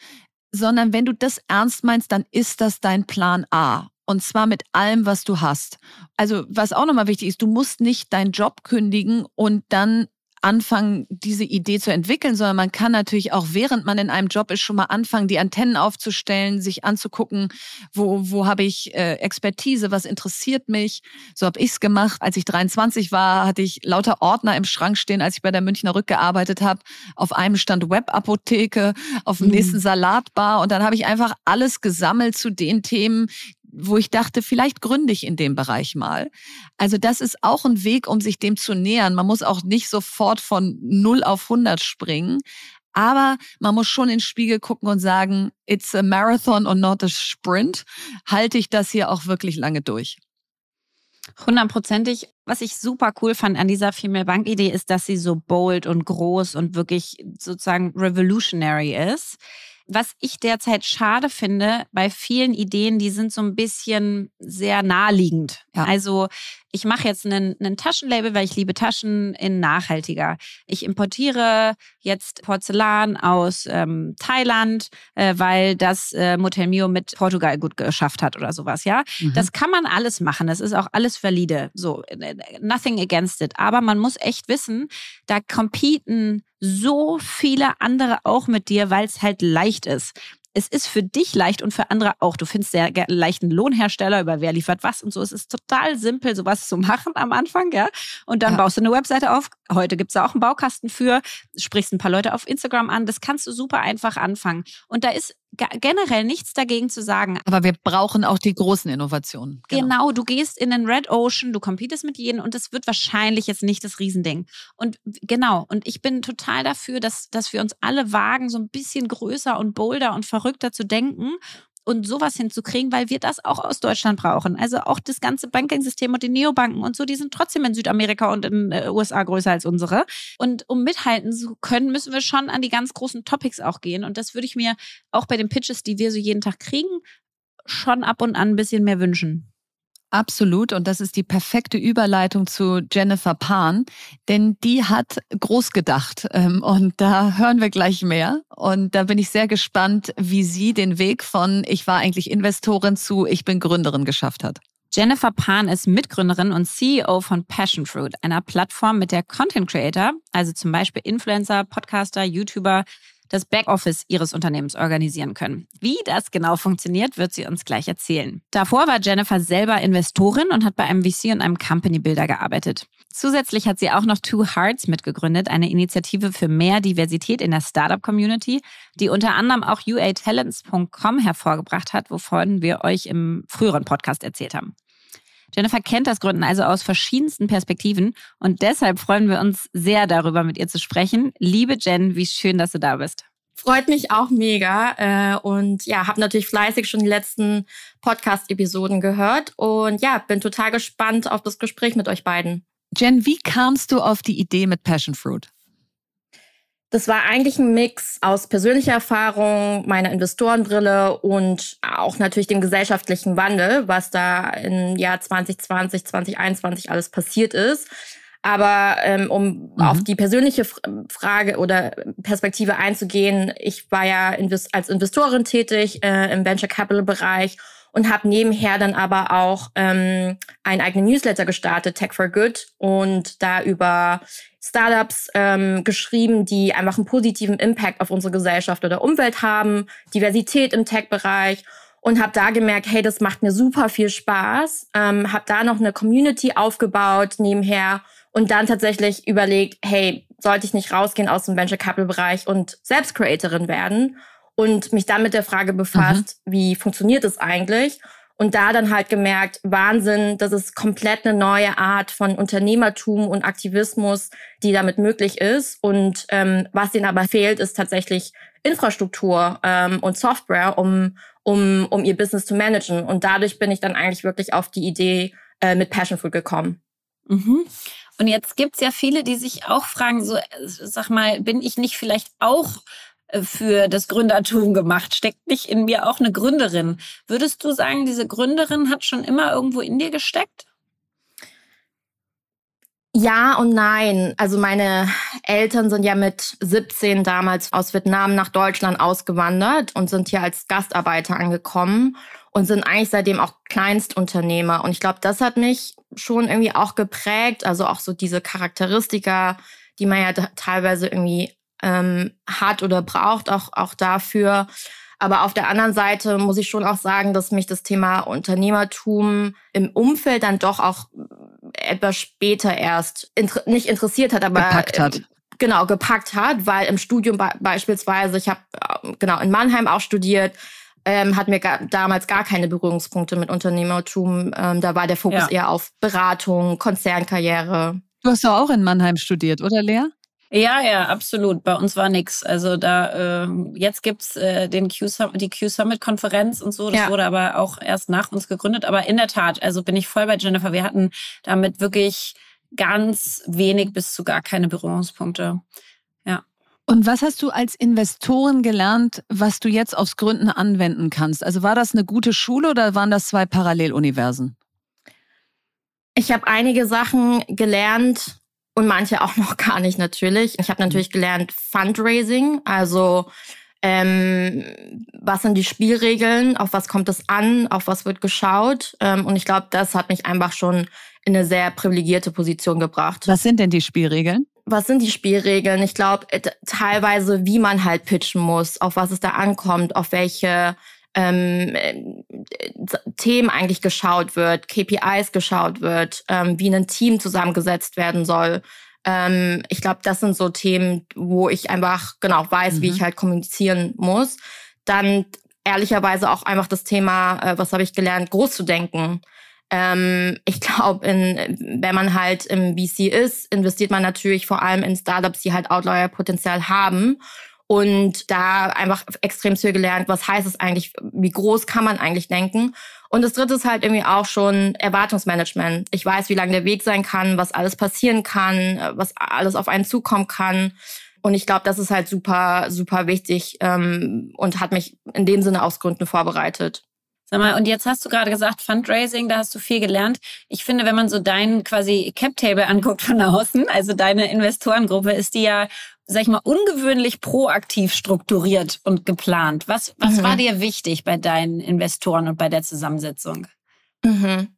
sondern wenn du das ernst meinst, dann ist das dein Plan A. Und zwar mit allem, was du hast. Also, was auch nochmal wichtig ist, du musst nicht deinen Job kündigen und dann anfangen, diese Idee zu entwickeln, sondern man kann natürlich auch, während man in einem Job ist, schon mal anfangen, die Antennen aufzustellen, sich anzugucken, wo, wo habe ich äh, Expertise, was interessiert mich. So habe ich's gemacht. Als ich 23 war, hatte ich lauter Ordner im Schrank stehen, als ich bei der Münchner Rück gearbeitet habe. Auf einem stand Webapotheke, auf dem mhm. nächsten Salatbar und dann habe ich einfach alles gesammelt zu den Themen, wo ich dachte, vielleicht gründe ich in dem Bereich mal. Also das ist auch ein Weg, um sich dem zu nähern. Man muss auch nicht sofort von 0 auf 100 springen. Aber man muss schon in den Spiegel gucken und sagen, it's a marathon und not a sprint. Halte ich das hier auch wirklich lange durch? Hundertprozentig. Was ich super cool fand an dieser Female Bank Idee ist, dass sie so bold und groß und wirklich sozusagen revolutionary ist was ich derzeit schade finde bei vielen Ideen, die sind so ein bisschen sehr naheliegend. Ja. Also ich mache jetzt einen, einen Taschenlabel, weil ich liebe Taschen in nachhaltiger. Ich importiere jetzt Porzellan aus ähm, Thailand, äh, weil das äh, Motel Mio mit Portugal gut geschafft hat oder sowas, ja. Mhm. Das kann man alles machen. Das ist auch alles valide. So, äh, nothing against it. Aber man muss echt wissen, da competen so viele andere auch mit dir, weil es halt leicht ist es ist für dich leicht und für andere auch. Du findest sehr leichten Lohnhersteller über wer liefert was und so. Es ist total simpel, sowas zu machen am Anfang, ja. Und dann ja. baust du eine Webseite auf. Heute gibt's da auch einen Baukasten für, sprichst ein paar Leute auf Instagram an. Das kannst du super einfach anfangen. Und da ist generell nichts dagegen zu sagen. Aber wir brauchen auch die großen Innovationen. Genau. genau, du gehst in den Red Ocean, du competest mit jedem und das wird wahrscheinlich jetzt nicht das Riesending. Und genau, und ich bin total dafür, dass, dass wir uns alle wagen, so ein bisschen größer und bolder und verrückter zu denken und sowas hinzukriegen, weil wir das auch aus Deutschland brauchen. Also auch das ganze Banking-System und die Neobanken und so, die sind trotzdem in Südamerika und in den äh, USA größer als unsere. Und um mithalten zu können, müssen wir schon an die ganz großen Topics auch gehen. Und das würde ich mir auch bei den Pitches, die wir so jeden Tag kriegen, schon ab und an ein bisschen mehr wünschen. Absolut. Und das ist die perfekte Überleitung zu Jennifer Pan, denn die hat groß gedacht. Ähm, und da hören wir gleich mehr. Und da bin ich sehr gespannt, wie sie den Weg von ich war eigentlich Investorin zu ich bin Gründerin geschafft hat. Jennifer Pan ist Mitgründerin und CEO von Passion Fruit, einer Plattform, mit der Content Creator, also zum Beispiel Influencer, Podcaster, YouTuber, das Backoffice ihres Unternehmens organisieren können. Wie das genau funktioniert, wird sie uns gleich erzählen. Davor war Jennifer selber Investorin und hat bei einem VC und einem Company Builder gearbeitet. Zusätzlich hat sie auch noch Two Hearts mitgegründet, eine Initiative für mehr Diversität in der Startup-Community, die unter anderem auch uatalents.com hervorgebracht hat, wovon wir euch im früheren Podcast erzählt haben. Jennifer kennt das Gründen also aus verschiedensten Perspektiven und deshalb freuen wir uns sehr darüber, mit ihr zu sprechen. Liebe Jen, wie schön, dass du da bist. Freut mich auch mega äh, und ja, habe natürlich fleißig schon die letzten Podcast-Episoden gehört und ja, bin total gespannt auf das Gespräch mit euch beiden. Jen, wie kamst du auf die Idee mit Passion Fruit? Das war eigentlich ein Mix aus persönlicher Erfahrung, meiner Investorenbrille und auch natürlich dem gesellschaftlichen Wandel, was da im Jahr 2020, 2021 alles passiert ist. Aber ähm, um mhm. auf die persönliche Frage oder Perspektive einzugehen, ich war ja als Investorin tätig äh, im Venture Capital Bereich und habe nebenher dann aber auch ähm, einen eigenen Newsletter gestartet, Tech for Good, und da über Startups ähm, geschrieben, die einfach einen positiven Impact auf unsere Gesellschaft oder Umwelt haben, Diversität im Tech-Bereich und habe da gemerkt, hey, das macht mir super viel Spaß. Ähm, habe da noch eine Community aufgebaut nebenher und dann tatsächlich überlegt, hey, sollte ich nicht rausgehen aus dem Venture Capital Bereich und selbst Creatorin werden und mich dann mit der Frage befasst, mhm. wie funktioniert es eigentlich? Und da dann halt gemerkt, Wahnsinn, das ist komplett eine neue Art von Unternehmertum und Aktivismus, die damit möglich ist. Und ähm, was ihnen aber fehlt, ist tatsächlich Infrastruktur ähm, und Software, um, um, um ihr Business zu managen. Und dadurch bin ich dann eigentlich wirklich auf die Idee äh, mit Passion Fruit gekommen. Mhm. Und jetzt gibt's ja viele, die sich auch fragen, so, sag mal, bin ich nicht vielleicht auch für das Gründertum gemacht? Steckt nicht in mir auch eine Gründerin? Würdest du sagen, diese Gründerin hat schon immer irgendwo in dir gesteckt? Ja und nein. Also meine Eltern sind ja mit 17 damals aus Vietnam nach Deutschland ausgewandert und sind hier als Gastarbeiter angekommen und sind eigentlich seitdem auch Kleinstunternehmer. Und ich glaube, das hat mich schon irgendwie auch geprägt. Also auch so diese Charakteristika, die man ja teilweise irgendwie ähm, hat oder braucht, auch, auch dafür. Aber auf der anderen Seite muss ich schon auch sagen, dass mich das Thema Unternehmertum im Umfeld dann doch auch etwas später erst inter nicht interessiert hat, aber gepackt hat. Äh, genau, gepackt hat, weil im Studium be beispielsweise, ich habe äh, genau in Mannheim auch studiert, ähm, hat mir gar, damals gar keine Berührungspunkte mit Unternehmertum. Ähm, da war der Fokus ja. eher auf Beratung, Konzernkarriere. Du hast doch auch in Mannheim studiert, oder Lea? Ja, ja, absolut. Bei uns war nix. Also da äh, jetzt gibt's äh, den Q die Q Summit Konferenz und so. Das ja. wurde aber auch erst nach uns gegründet. Aber in der Tat, also bin ich voll bei Jennifer. Wir hatten damit wirklich ganz wenig bis zu gar keine Berührungspunkte. Ja. Und was hast du als Investorin gelernt, was du jetzt aufs Gründen anwenden kannst? Also war das eine gute Schule oder waren das zwei Paralleluniversen? Ich habe einige Sachen gelernt, und manche auch noch gar nicht natürlich. Ich habe natürlich gelernt Fundraising, also ähm, was sind die Spielregeln, auf was kommt es an, auf was wird geschaut. Ähm, und ich glaube, das hat mich einfach schon in eine sehr privilegierte Position gebracht. Was sind denn die Spielregeln? Was sind die Spielregeln? Ich glaube, äh, teilweise, wie man halt pitchen muss, auf was es da ankommt, auf welche ähm, äh, Themen eigentlich geschaut wird, KPIs geschaut wird, ähm, wie ein Team zusammengesetzt werden soll. Ähm, ich glaube, das sind so Themen, wo ich einfach genau weiß, mhm. wie ich halt kommunizieren muss. Dann ehrlicherweise auch einfach das Thema, äh, was habe ich gelernt, groß zu denken. Ähm, ich glaube, wenn man halt im VC ist, investiert man natürlich vor allem in Startups, die halt Outlier-Potenzial haben und da einfach extrem viel gelernt, was heißt es eigentlich, wie groß kann man eigentlich denken. Und das dritte ist halt irgendwie auch schon Erwartungsmanagement. Ich weiß, wie lang der Weg sein kann, was alles passieren kann, was alles auf einen zukommen kann. Und ich glaube, das ist halt super, super wichtig ähm, und hat mich in dem Sinne aus Gründen vorbereitet. Sag mal, und jetzt hast du gerade gesagt, Fundraising, da hast du viel gelernt. Ich finde, wenn man so deinen quasi Cap-Table anguckt von außen, also deine Investorengruppe, ist die ja sag ich mal, ungewöhnlich proaktiv strukturiert und geplant. Was, was mhm. war dir wichtig bei deinen Investoren und bei der Zusammensetzung? Mhm.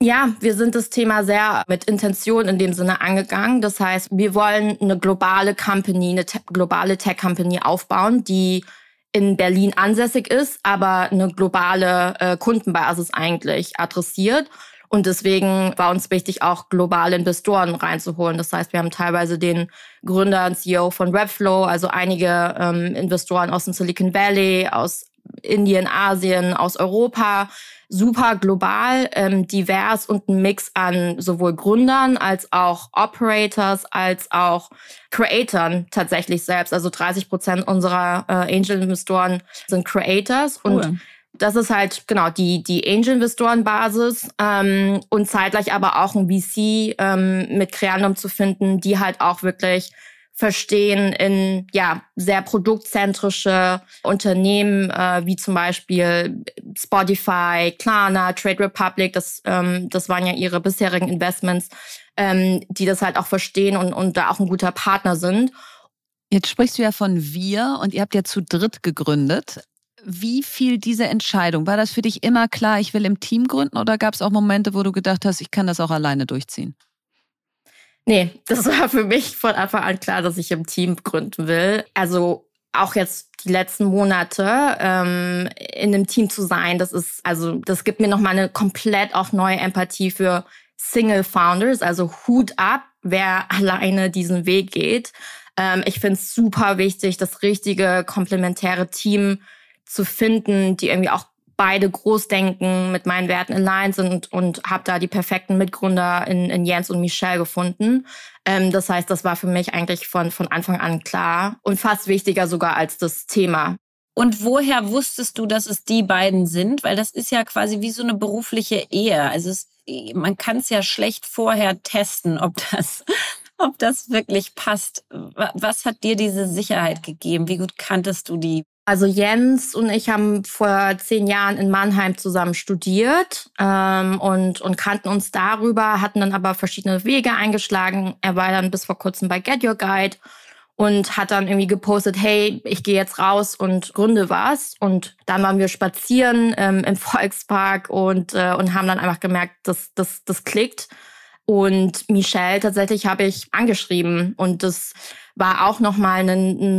Ja, wir sind das Thema sehr mit Intention in dem Sinne angegangen. Das heißt, wir wollen eine globale Company, eine te globale Tech-Company aufbauen, die in Berlin ansässig ist, aber eine globale äh, Kundenbasis eigentlich adressiert. Und deswegen war uns wichtig, auch globale Investoren reinzuholen. Das heißt, wir haben teilweise den Gründer und CEO von Webflow, also einige ähm, Investoren aus dem Silicon Valley, aus Indien, Asien, aus Europa, super global, ähm, divers und ein Mix an sowohl Gründern als auch Operators als auch Creatoren tatsächlich selbst. Also 30 Prozent unserer äh, Angel-Investoren sind Creators cool. und das ist halt genau die, die Angel-Investoren-Basis ähm, und zeitgleich aber auch ein VC ähm, mit Creandum zu finden, die halt auch wirklich verstehen in ja sehr produktzentrische Unternehmen äh, wie zum Beispiel Spotify, Klarna, Trade Republic. Das ähm, das waren ja ihre bisherigen Investments, ähm, die das halt auch verstehen und und da auch ein guter Partner sind. Jetzt sprichst du ja von wir und ihr habt ja zu dritt gegründet wie viel diese Entscheidung? War das für dich immer klar, ich will im Team gründen oder gab es auch Momente, wo du gedacht hast, ich kann das auch alleine durchziehen? Nee, das war für mich von Anfang an klar, dass ich im Team gründen will. Also auch jetzt die letzten Monate ähm, in einem Team zu sein, das ist, also das gibt mir nochmal eine komplett auch neue Empathie für Single Founders, also Hut ab, wer alleine diesen Weg geht. Ähm, ich finde es super wichtig, das richtige komplementäre Team zu finden, die irgendwie auch beide groß denken, mit meinen Werten aligned sind und habe da die perfekten Mitgründer in, in Jens und Michelle gefunden. Ähm, das heißt, das war für mich eigentlich von, von Anfang an klar und fast wichtiger sogar als das Thema. Und woher wusstest du, dass es die beiden sind? Weil das ist ja quasi wie so eine berufliche Ehe. Also es, man kann es ja schlecht vorher testen, ob das, ob das wirklich passt. Was hat dir diese Sicherheit gegeben? Wie gut kanntest du die? Also Jens und ich haben vor zehn Jahren in Mannheim zusammen studiert ähm, und, und kannten uns darüber, hatten dann aber verschiedene Wege eingeschlagen. Er war dann bis vor kurzem bei Get Your Guide und hat dann irgendwie gepostet, hey, ich gehe jetzt raus und gründe was. Und dann waren wir spazieren ähm, im Volkspark und, äh, und haben dann einfach gemerkt, dass das, das klickt. Und Michelle tatsächlich habe ich angeschrieben. Und das war auch nochmal ein,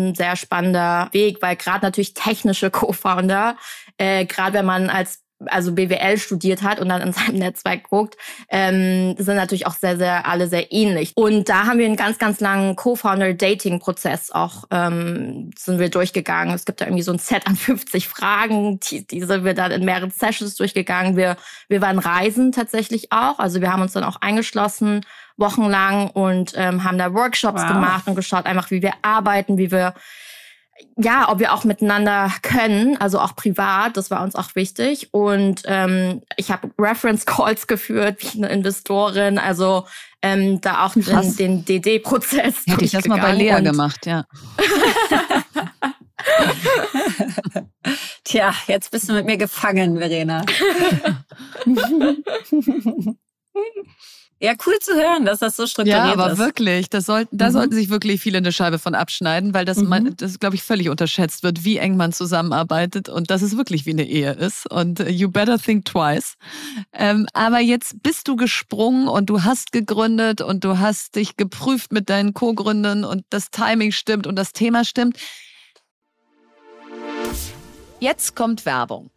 ein sehr spannender Weg, weil gerade natürlich technische Co-Founder, äh, gerade wenn man als also BWL studiert hat und dann in seinem Netzwerk guckt, ähm, sind natürlich auch sehr, sehr alle sehr ähnlich. Und da haben wir einen ganz, ganz langen Co-Founder-Dating-Prozess auch ähm, sind wir durchgegangen. Es gibt da irgendwie so ein Set an 50 Fragen, die, die sind wir dann in mehreren Sessions durchgegangen. Wir, wir waren reisen tatsächlich auch. Also wir haben uns dann auch eingeschlossen wochenlang und ähm, haben da Workshops wow. gemacht und geschaut einfach, wie wir arbeiten, wie wir ja, ob wir auch miteinander können, also auch privat, das war uns auch wichtig. Und ähm, ich habe Reference Calls geführt wie eine Investorin, also ähm, da auch den, den DD-Prozess. Hätte ich das mal bei Lea gemacht, ja. Tja, jetzt bist du mit mir gefangen, Verena. Ja, cool zu hören, dass das so strukturiert ist. Ja, aber ist. wirklich, das sollten, da mhm. sollten sich wirklich viele eine Scheibe von abschneiden, weil das, mhm. das glaube ich, völlig unterschätzt wird, wie eng man zusammenarbeitet und dass es wirklich wie eine Ehe ist. Und äh, you better think twice. Ähm, aber jetzt bist du gesprungen und du hast gegründet und du hast dich geprüft mit deinen Co-Gründern und das Timing stimmt und das Thema stimmt. Jetzt kommt Werbung.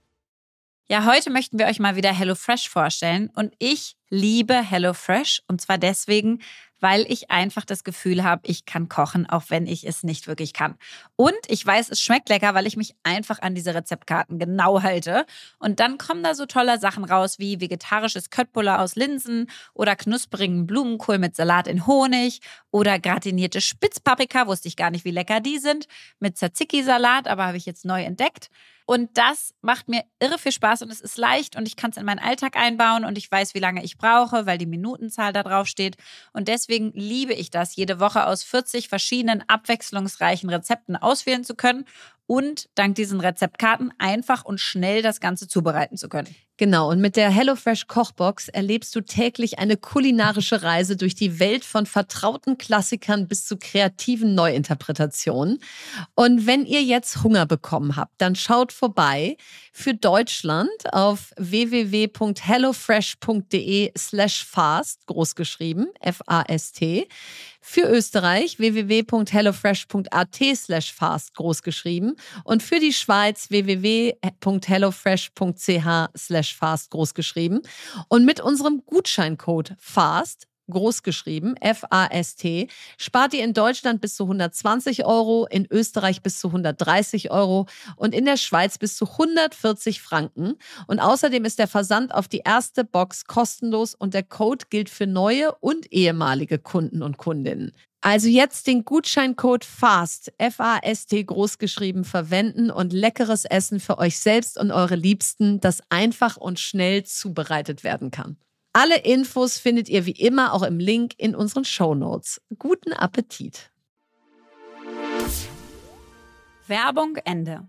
Ja, heute möchten wir euch mal wieder HelloFresh vorstellen und ich liebe HelloFresh und zwar deswegen, weil ich einfach das Gefühl habe, ich kann kochen, auch wenn ich es nicht wirklich kann. Und ich weiß, es schmeckt lecker, weil ich mich einfach an diese Rezeptkarten genau halte. Und dann kommen da so tolle Sachen raus wie vegetarisches Köttbullar aus Linsen oder knusprigen Blumenkohl mit Salat in Honig oder gratinierte Spitzpaprika, wusste ich gar nicht, wie lecker die sind, mit Tzatziki-Salat, aber habe ich jetzt neu entdeckt. Und das macht mir irre viel Spaß und es ist leicht und ich kann es in meinen Alltag einbauen und ich weiß, wie lange ich brauche, weil die Minutenzahl da drauf steht. Und deswegen liebe ich das, jede Woche aus 40 verschiedenen abwechslungsreichen Rezepten auswählen zu können und dank diesen Rezeptkarten einfach und schnell das Ganze zubereiten zu können. Genau, und mit der HelloFresh Kochbox erlebst du täglich eine kulinarische Reise durch die Welt von vertrauten Klassikern bis zu kreativen Neuinterpretationen. Und wenn ihr jetzt Hunger bekommen habt, dann schaut vorbei für Deutschland auf www.hellofresh.de slash fast, großgeschrieben, F-A-S-T. Für Österreich www.hellofresh.at slash fast, großgeschrieben. Und für die Schweiz www.hellofresh.ch slash fast, großgeschrieben. Und mit unserem Gutscheincode FAST großgeschrieben, F-A-S-T, spart ihr in Deutschland bis zu 120 Euro, in Österreich bis zu 130 Euro und in der Schweiz bis zu 140 Franken. Und außerdem ist der Versand auf die erste Box kostenlos und der Code gilt für neue und ehemalige Kunden und Kundinnen. Also jetzt den Gutscheincode FAST, F-A-S-T großgeschrieben, verwenden und leckeres Essen für euch selbst und eure Liebsten, das einfach und schnell zubereitet werden kann. Alle Infos findet ihr wie immer auch im Link in unseren Show Notes. Guten Appetit! Werbung Ende.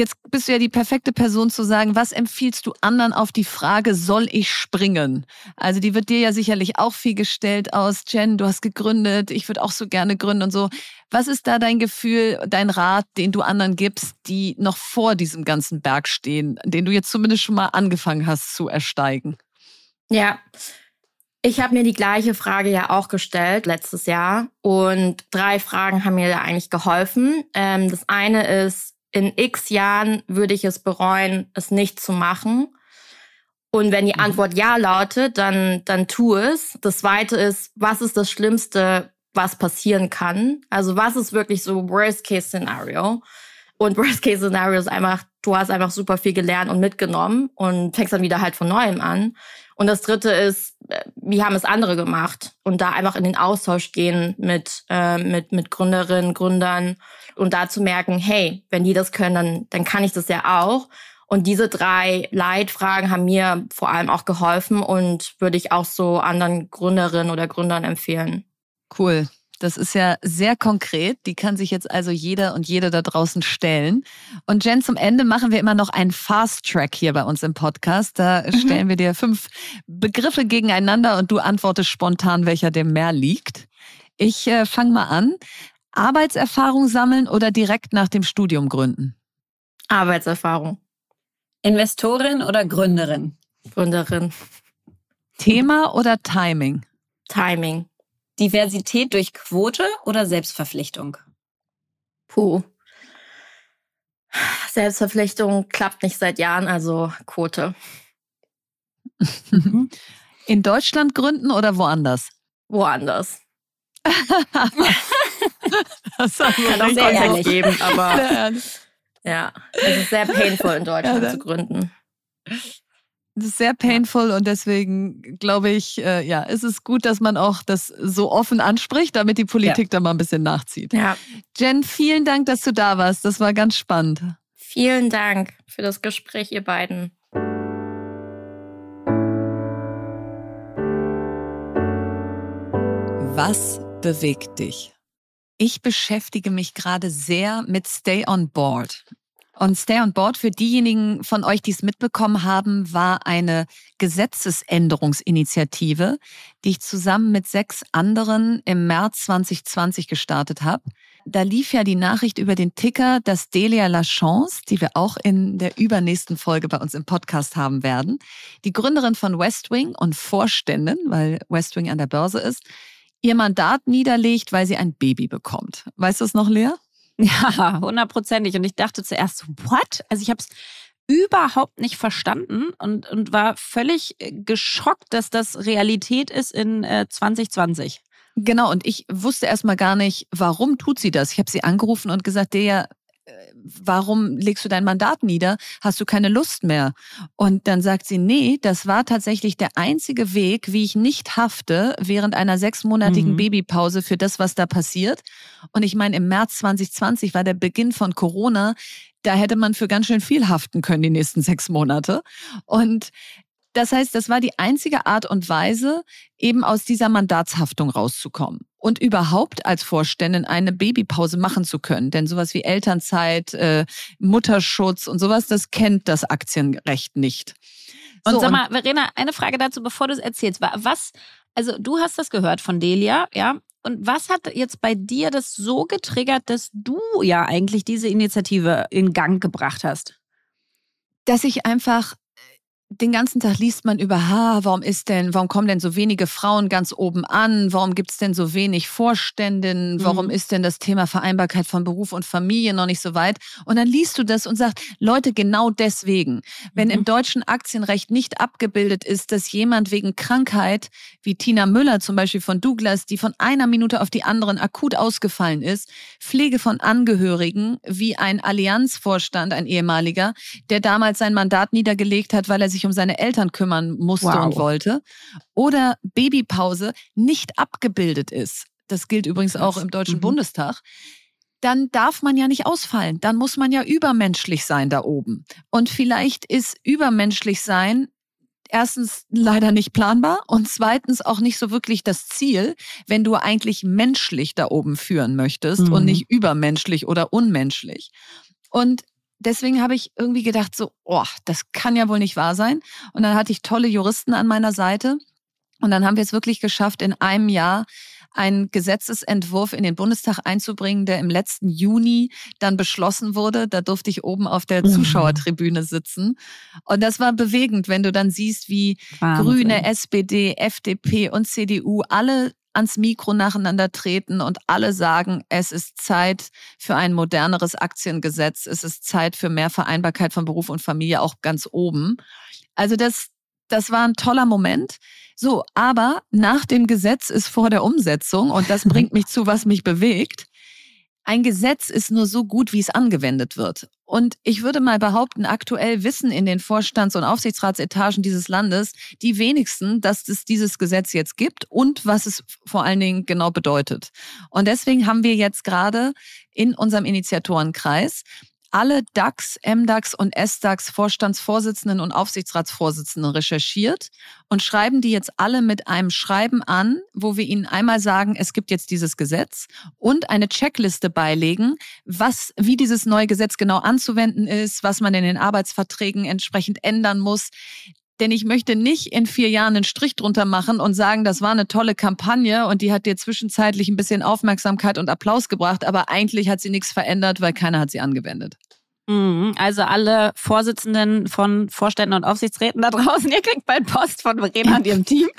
Jetzt bist du ja die perfekte Person zu sagen, was empfiehlst du anderen auf die Frage, soll ich springen? Also die wird dir ja sicherlich auch viel gestellt aus, Jen, du hast gegründet, ich würde auch so gerne gründen und so. Was ist da dein Gefühl, dein Rat, den du anderen gibst, die noch vor diesem ganzen Berg stehen, den du jetzt zumindest schon mal angefangen hast zu ersteigen? Ja, Ich habe mir die gleiche Frage ja auch gestellt letztes Jahr und drei Fragen haben mir da eigentlich geholfen. Ähm, das eine ist, in x Jahren würde ich es bereuen, es nicht zu machen. Und wenn die mhm. Antwort ja lautet, dann, dann tu es. Das zweite ist, was ist das Schlimmste, was passieren kann? Also was ist wirklich so Worst-Case-Szenario? Und Worst-Case-Szenario ist einfach, du hast einfach super viel gelernt und mitgenommen und fängst dann wieder halt von neuem an. Und das dritte ist, äh, wie haben es andere gemacht? Und da einfach in den Austausch gehen mit, äh, mit, mit Gründerinnen, Gründern und da zu merken, hey, wenn die das können, dann, dann kann ich das ja auch. Und diese drei Leitfragen haben mir vor allem auch geholfen und würde ich auch so anderen Gründerinnen oder Gründern empfehlen. Cool. Das ist ja sehr konkret. Die kann sich jetzt also jeder und jede da draußen stellen. Und Jen, zum Ende machen wir immer noch einen Fast Track hier bei uns im Podcast. Da mhm. stellen wir dir fünf Begriffe gegeneinander und du antwortest spontan, welcher dem mehr liegt. Ich äh, fange mal an. Arbeitserfahrung sammeln oder direkt nach dem Studium gründen? Arbeitserfahrung. Investorin oder Gründerin? Gründerin. Thema oder Timing? Timing. Diversität durch Quote oder Selbstverpflichtung? Puh. Selbstverpflichtung klappt nicht seit Jahren, also Quote. In Deutschland gründen oder woanders? Woanders. das kann auch sehr ehrlich geben, aber ja, es ist sehr painful in Deutschland ja, zu gründen. Das ist sehr painful und deswegen glaube ich, äh, ja, ist es gut, dass man auch das so offen anspricht, damit die Politik ja. da mal ein bisschen nachzieht. Ja. Jen, vielen Dank, dass du da warst. Das war ganz spannend. Vielen Dank für das Gespräch, ihr beiden. Was bewegt dich? Ich beschäftige mich gerade sehr mit Stay on Board. Und Stay on Board für diejenigen von euch, die es mitbekommen haben, war eine Gesetzesänderungsinitiative, die ich zusammen mit sechs anderen im März 2020 gestartet habe. Da lief ja die Nachricht über den Ticker, dass Delia Lachance, die wir auch in der übernächsten Folge bei uns im Podcast haben werden, die Gründerin von Westwing und Vorständin, weil Westwing an der Börse ist, ihr Mandat niederlegt, weil sie ein Baby bekommt. Weißt du es noch, Lea? Ja, hundertprozentig. Und ich dachte zuerst, what? Also ich habe es überhaupt nicht verstanden und, und war völlig äh, geschockt, dass das Realität ist in äh, 2020. Genau, und ich wusste erstmal gar nicht, warum tut sie das. Ich habe sie angerufen und gesagt, der warum legst du dein Mandat nieder? Hast du keine Lust mehr? Und dann sagt sie, nee, das war tatsächlich der einzige Weg, wie ich nicht hafte während einer sechsmonatigen mhm. Babypause für das, was da passiert. Und ich meine, im März 2020 war der Beginn von Corona. Da hätte man für ganz schön viel haften können die nächsten sechs Monate. Und das heißt, das war die einzige Art und Weise, eben aus dieser Mandatshaftung rauszukommen und überhaupt als Vorständin eine Babypause machen zu können. Denn sowas wie Elternzeit, äh, Mutterschutz und sowas, das kennt das Aktienrecht nicht. Und so, sag mal, Verena, eine Frage dazu, bevor du es erzählst. Was, also du hast das gehört von Delia, ja? Und was hat jetzt bei dir das so getriggert, dass du ja eigentlich diese Initiative in Gang gebracht hast? Dass ich einfach den ganzen Tag liest man über, ha, warum ist denn, warum kommen denn so wenige Frauen ganz oben an? Warum gibt es denn so wenig Vorständinnen? Warum mhm. ist denn das Thema Vereinbarkeit von Beruf und Familie noch nicht so weit? Und dann liest du das und sagst, Leute, genau deswegen, wenn mhm. im deutschen Aktienrecht nicht abgebildet ist, dass jemand wegen Krankheit, wie Tina Müller zum Beispiel von Douglas, die von einer Minute auf die anderen akut ausgefallen ist, Pflege von Angehörigen, wie ein Allianzvorstand, ein ehemaliger, der damals sein Mandat niedergelegt hat, weil er sich sich um seine Eltern kümmern musste wow. und wollte. Oder Babypause nicht abgebildet ist. Das gilt übrigens auch im Deutschen mhm. Bundestag dann darf man ja nicht ausfallen. Dann muss man ja übermenschlich sein da oben. Und vielleicht ist übermenschlich sein erstens leider nicht planbar und zweitens auch nicht so wirklich das Ziel, wenn du eigentlich menschlich da oben führen möchtest mhm. und nicht übermenschlich oder unmenschlich. Und deswegen habe ich irgendwie gedacht, so, oh, das kann ja wohl nicht wahr sein. Und dann hatte ich tolle Juristen an meiner Seite. Und dann haben wir es wirklich geschafft, in einem Jahr einen Gesetzesentwurf in den Bundestag einzubringen, der im letzten Juni dann beschlossen wurde. Da durfte ich oben auf der mhm. Zuschauertribüne sitzen. Und das war bewegend, wenn du dann siehst, wie Wahnsinn. Grüne, SPD, FDP und CDU alle ans Mikro nacheinander treten und alle sagen, es ist Zeit für ein moderneres Aktiengesetz, es ist Zeit für mehr Vereinbarkeit von Beruf und Familie auch ganz oben. Also das, das war ein toller Moment. So, aber nach dem Gesetz ist vor der Umsetzung und das bringt mich zu, was mich bewegt. Ein Gesetz ist nur so gut, wie es angewendet wird. Und ich würde mal behaupten, aktuell wissen in den Vorstands- und Aufsichtsratsetagen dieses Landes die wenigsten, dass es dieses Gesetz jetzt gibt und was es vor allen Dingen genau bedeutet. Und deswegen haben wir jetzt gerade in unserem Initiatorenkreis alle DAX, MDAX und SDAX Vorstandsvorsitzenden und Aufsichtsratsvorsitzenden recherchiert und schreiben die jetzt alle mit einem Schreiben an, wo wir ihnen einmal sagen, es gibt jetzt dieses Gesetz und eine Checkliste beilegen, was, wie dieses neue Gesetz genau anzuwenden ist, was man in den Arbeitsverträgen entsprechend ändern muss. Denn ich möchte nicht in vier Jahren einen Strich drunter machen und sagen, das war eine tolle Kampagne und die hat dir zwischenzeitlich ein bisschen Aufmerksamkeit und Applaus gebracht, aber eigentlich hat sie nichts verändert, weil keiner hat sie angewendet. Mhm. Also alle Vorsitzenden von Vorständen und Aufsichtsräten da draußen, ihr kriegt bald Post von Verena und ihrem Team.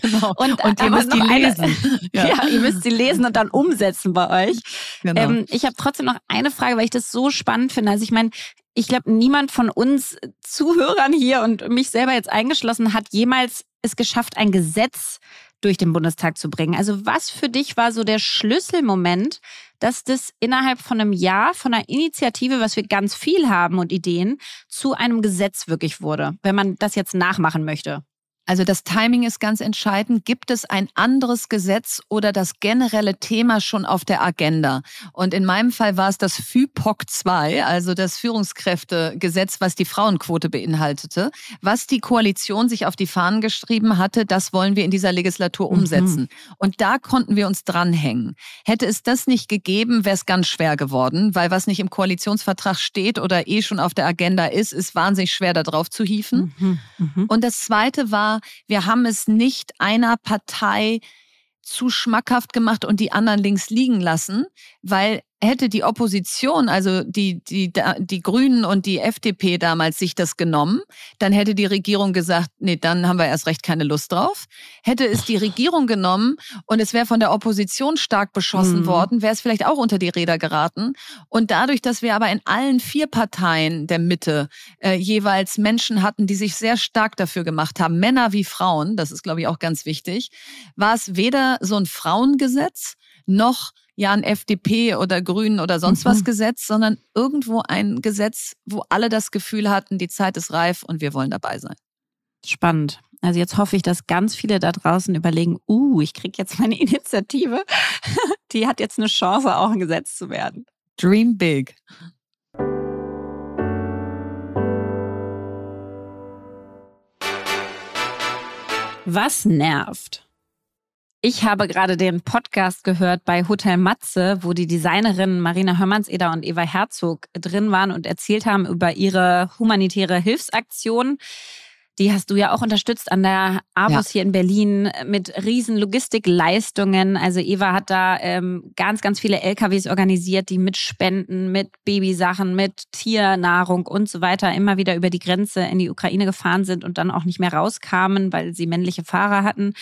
Genau. Und, und ihr müsst die lesen. Eine, ja. ja. ihr müsst sie lesen und dann umsetzen bei euch. Genau. Ähm, ich habe trotzdem noch eine Frage, weil ich das so spannend finde. Also ich meine, ich glaube, niemand von uns Zuhörern hier und mich selber jetzt eingeschlossen hat jemals es geschafft, ein Gesetz durch den Bundestag zu bringen. Also was für dich war so der Schlüsselmoment, dass das innerhalb von einem Jahr von einer Initiative, was wir ganz viel haben und Ideen, zu einem Gesetz wirklich wurde, wenn man das jetzt nachmachen möchte? Also das Timing ist ganz entscheidend. Gibt es ein anderes Gesetz oder das generelle Thema schon auf der Agenda? Und in meinem Fall war es das FÜPOC 2, also das Führungskräftegesetz, was die Frauenquote beinhaltete, was die Koalition sich auf die Fahnen geschrieben hatte, das wollen wir in dieser Legislatur mhm. umsetzen. Mhm. Und da konnten wir uns dranhängen. Hätte es das nicht gegeben, wäre es ganz schwer geworden, weil was nicht im Koalitionsvertrag steht oder eh schon auf der Agenda ist, ist wahnsinnig schwer darauf zu hieven. Mhm. Mhm. Und das Zweite war, wir haben es nicht einer Partei zu schmackhaft gemacht und die anderen links liegen lassen, weil hätte die Opposition, also die, die, die Grünen und die FDP damals sich das genommen, dann hätte die Regierung gesagt, nee, dann haben wir erst recht keine Lust drauf. Hätte es die Regierung genommen und es wäre von der Opposition stark beschossen mhm. worden, wäre es vielleicht auch unter die Räder geraten. Und dadurch, dass wir aber in allen vier Parteien der Mitte äh, jeweils Menschen hatten, die sich sehr stark dafür gemacht haben, Männer wie Frauen, das ist, glaube ich, auch ganz wichtig, war es weder so ein Frauengesetz noch ja ein FDP oder Grünen oder sonst mhm. was Gesetz, sondern irgendwo ein Gesetz, wo alle das Gefühl hatten, die Zeit ist reif und wir wollen dabei sein. Spannend. Also jetzt hoffe ich, dass ganz viele da draußen überlegen, uh, ich kriege jetzt meine Initiative. Die hat jetzt eine Chance, auch ein Gesetz zu werden. Dream big. Was nervt? Ich habe gerade den Podcast gehört bei Hotel Matze, wo die Designerinnen Marina Hörmannseder und Eva Herzog drin waren und erzählt haben über ihre humanitäre Hilfsaktion. Die hast du ja auch unterstützt an der Abus ja. hier in Berlin mit riesen Logistikleistungen. Also Eva hat da ähm, ganz, ganz viele LKWs organisiert, die mit Spenden, mit Babysachen, mit Tiernahrung und so weiter immer wieder über die Grenze in die Ukraine gefahren sind und dann auch nicht mehr rauskamen, weil sie männliche Fahrer hatten.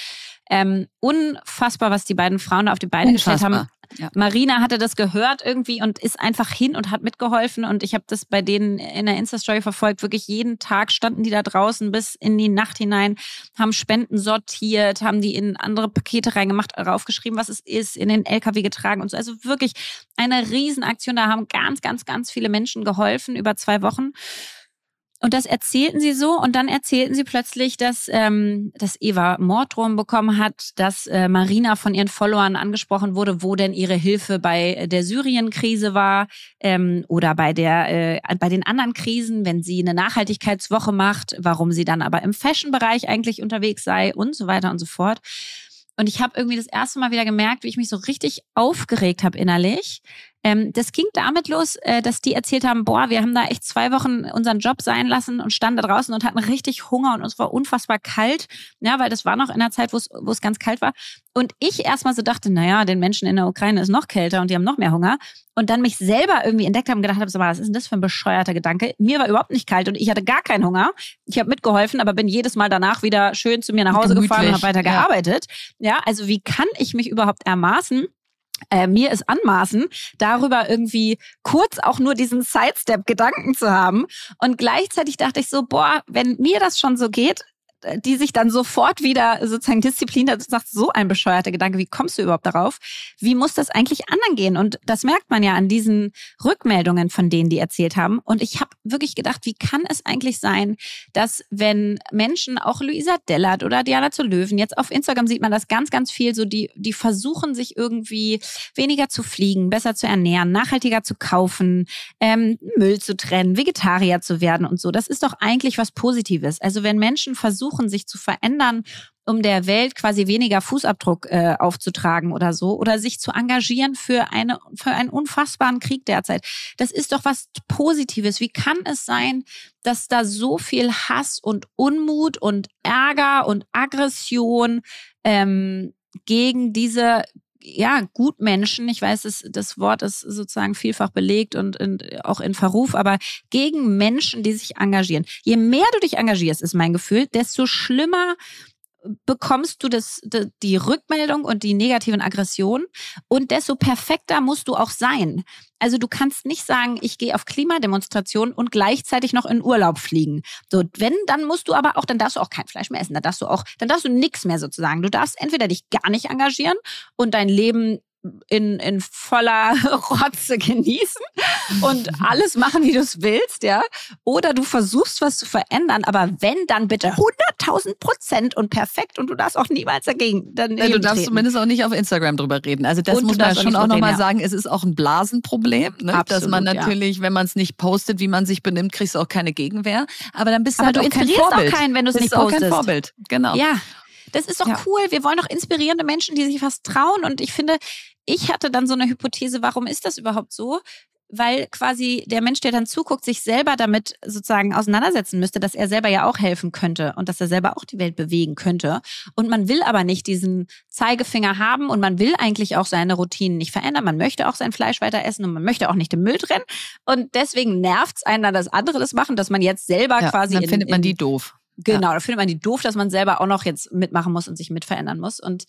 Ähm, unfassbar, was die beiden Frauen auf die Beine gestellt haben. Ja. Marina hatte das gehört irgendwie und ist einfach hin und hat mitgeholfen. Und ich habe das bei denen in der Insta-Story verfolgt. Wirklich jeden Tag standen die da draußen bis in die Nacht hinein, haben Spenden sortiert, haben die in andere Pakete reingemacht, raufgeschrieben, was es ist, in den LKW getragen und so. Also wirklich eine Riesenaktion. Da haben ganz, ganz, ganz viele Menschen geholfen über zwei Wochen. Und das erzählten sie so und dann erzählten sie plötzlich, dass, ähm, dass Eva Morddrohungen bekommen hat, dass äh, Marina von ihren Followern angesprochen wurde, wo denn ihre Hilfe bei der Syrien-Krise war ähm, oder bei, der, äh, bei den anderen Krisen, wenn sie eine Nachhaltigkeitswoche macht, warum sie dann aber im Fashion-Bereich eigentlich unterwegs sei und so weiter und so fort. Und ich habe irgendwie das erste Mal wieder gemerkt, wie ich mich so richtig aufgeregt habe innerlich, Ähm, das ging damit los, äh, dass die erzählt haben, boah, wir haben da echt zwei Wochen unseren Job sein lassen und standen da draußen und hatten richtig Hunger und uns war unfassbar kalt, ja, weil das war noch in einer Zeit, wo es ganz kalt war. Und ich erstmal so dachte, naja, den Menschen in der Ukraine ist noch kälter und die haben noch mehr Hunger. Und dann mich selber irgendwie entdeckt habe und gedacht habe, so, was ist denn das für ein bescheuerter Gedanke? Mir war überhaupt nicht kalt und ich hatte gar keinen Hunger. Ich habe mitgeholfen, aber bin jedes Mal danach wieder schön zu mir nach Hause Gemütlich. gefahren und habe weiter ja. gearbeitet. Ja, also wie kann ich mich überhaupt ermaßen, äh, mir es anmaßen, darüber irgendwie kurz auch nur diesen Sidestep-Gedanken zu haben. Und gleichzeitig dachte ich so, boah, wenn mir das schon so geht, die sich dann sofort wieder sozusagen Disziplin, da sagt so ein bescheuerter Gedanke, wie kommst du überhaupt darauf? Wie muss das eigentlich anderen gehen? Und das merkt man ja an diesen Rückmeldungen von denen, die erzählt haben. Und ich habe wirklich gedacht, wie kann es eigentlich sein, dass wenn Menschen, auch Luisa Dellert oder Diana zu Löwen, jetzt auf Instagram sieht man das ganz, ganz viel, so die, die versuchen sich irgendwie weniger zu fliegen, besser zu ernähren, nachhaltiger zu kaufen, ähm, Müll zu trennen, Vegetarier zu werden und so. Das ist doch eigentlich was Positives. Also wenn Menschen versuchen, versuchen, sich zu verändern, um der Welt quasi weniger Fußabdruck äh, aufzutragen oder so, oder sich zu engagieren für, eine, für einen unfassbaren Krieg derzeit. Das ist doch was Positives. Wie kann es sein, dass da so viel Hass und Unmut und Ärger und Aggression ähm, gegen diese ja, Gutmenschen, ich weiß, das, das Wort ist sozusagen vielfach belegt und in, auch in Verruf, aber gegen Menschen, die sich engagieren. Je mehr du dich engagierst, ist mein Gefühl, desto schlimmer bekommst du das, die Rückmeldung und die negativen Aggressionen und desto perfekter musst du auch sein. Also du kannst nicht sagen, ich gehe auf Klimademonstrationen und gleichzeitig noch in Urlaub fliegen. So, wenn, dann musst du aber auch, dann darfst du auch kein Fleisch mehr essen, dann darfst du auch, dann darfst du nichts mehr sozusagen. Du darfst entweder dich gar nicht engagieren und dein Leben in, in voller Rotze genießen und alles machen, wie du es willst, ja. Oder du versuchst was zu verändern, aber wenn, dann bitte 100.000 Prozent und perfekt und du darfst auch niemals dagegen. Dann ja, du darfst treten. zumindest auch nicht auf Instagram drüber reden. Also das und muss man schon auch nochmal ja. sagen, es ist auch ein Blasenproblem, ne? Absolut, dass man natürlich, ja. wenn man es nicht postet, wie man sich benimmt, kriegst du auch keine Gegenwehr. Aber dann bist du aber halt du auch kein Vorbild. auch keinen, wenn du es nicht postest. Auch kein Vorbild, genau. Ja. Das ist doch ja. cool. Wir wollen doch inspirierende Menschen, die sich was trauen. Und ich finde, ich hatte dann so eine Hypothese, warum ist das überhaupt so? Weil quasi der Mensch, der dann zuguckt, sich selber damit sozusagen auseinandersetzen müsste, dass er selber ja auch helfen könnte und dass er selber auch die Welt bewegen könnte. Und man will aber nicht diesen Zeigefinger haben und man will eigentlich auch seine Routinen nicht verändern. Man möchte auch sein Fleisch weiter essen und man möchte auch nicht den Müll trennen. Und deswegen nervt es einen dann, dass andere das machen, dass man jetzt selber ja, quasi. Dann in, findet man die doof. Genau, ja. da findet man die doof, dass man selber auch noch jetzt mitmachen muss und sich mitverändern muss. Und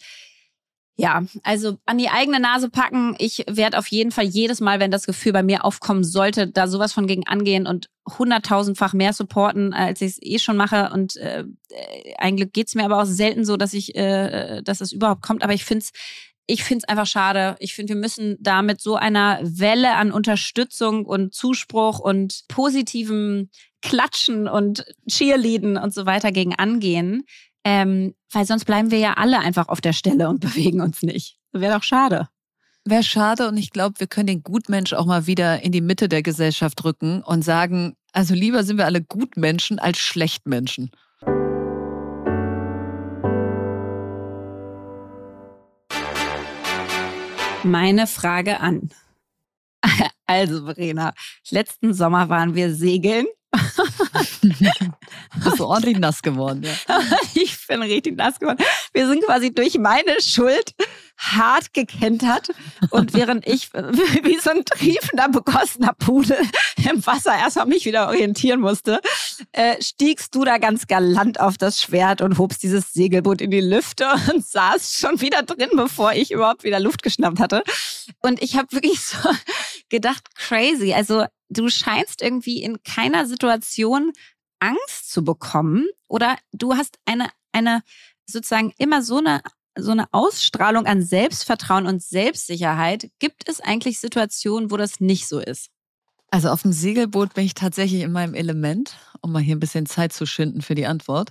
ja, also an die eigene Nase packen. Ich werde auf jeden Fall jedes Mal, wenn das Gefühl bei mir aufkommen sollte, da sowas von gegen angehen und hunderttausendfach mehr supporten, als ich es eh schon mache. Und äh, eigentlich geht's mir aber auch selten so, dass ich, äh, dass es überhaupt kommt. Aber ich finde es ich finde es einfach schade. Ich finde, wir müssen da mit so einer Welle an Unterstützung und Zuspruch und positivem Klatschen und Cheerleaden und so weiter gegen angehen. Ähm, weil sonst bleiben wir ja alle einfach auf der Stelle und bewegen uns nicht. Wäre doch schade. Wäre schade und ich glaube, wir können den Gutmensch auch mal wieder in die Mitte der Gesellschaft rücken und sagen, also lieber sind wir alle Gutmenschen als Schlechtmenschen. Meine Frage an. Also, Verena, letzten Sommer waren wir segeln Bist du ordentlich nass geworden, ja. ich bin richtig nass geworden. Wir sind quasi durch meine Schuld hart gekentert und während ich wie so ein triefender, begossener Pudel im Wasser erstmal mich wieder orientieren musste, äh, stiegst du da ganz galant auf das Schwert und hobst dieses Segelboot in die Lüfte und saß schon wieder drin, bevor ich überhaupt wieder Luft geschnappt hatte. Und ich habe wirklich so gedacht, crazy. Also du scheinst irgendwie in keiner Situation Angst zu bekommen oder du hast eine, eine sozusagen immer so eine so eine Ausstrahlung an Selbstvertrauen und Selbstsicherheit. Gibt es eigentlich Situationen, wo das nicht so ist? Also auf dem Segelboot bin ich tatsächlich in meinem Element, um mal hier ein bisschen Zeit zu schinden für die Antwort.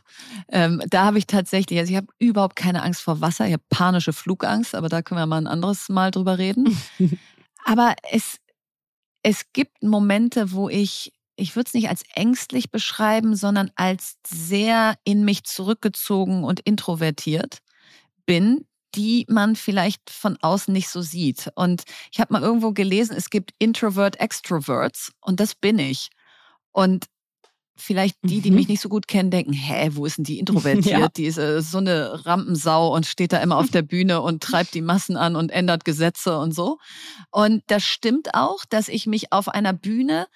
Ähm, da habe ich tatsächlich, also ich habe überhaupt keine Angst vor Wasser, ich habe panische Flugangst, aber da können wir mal ein anderes Mal drüber reden. aber es, es gibt Momente, wo ich, ich würde es nicht als ängstlich beschreiben, sondern als sehr in mich zurückgezogen und introvertiert bin, die man vielleicht von außen nicht so sieht. Und ich habe mal irgendwo gelesen, es gibt Introvert Extroverts und das bin ich. Und vielleicht die, die Mhm. mich nicht so gut kennen, denken, hä, wo ist denn die introvertiert? Ja. Die ist äh, so eine Rampensau und steht da immer auf der Bühne und treibt die Massen an und ändert Gesetze und so. Und das stimmt auch, dass ich mich auf einer Bühne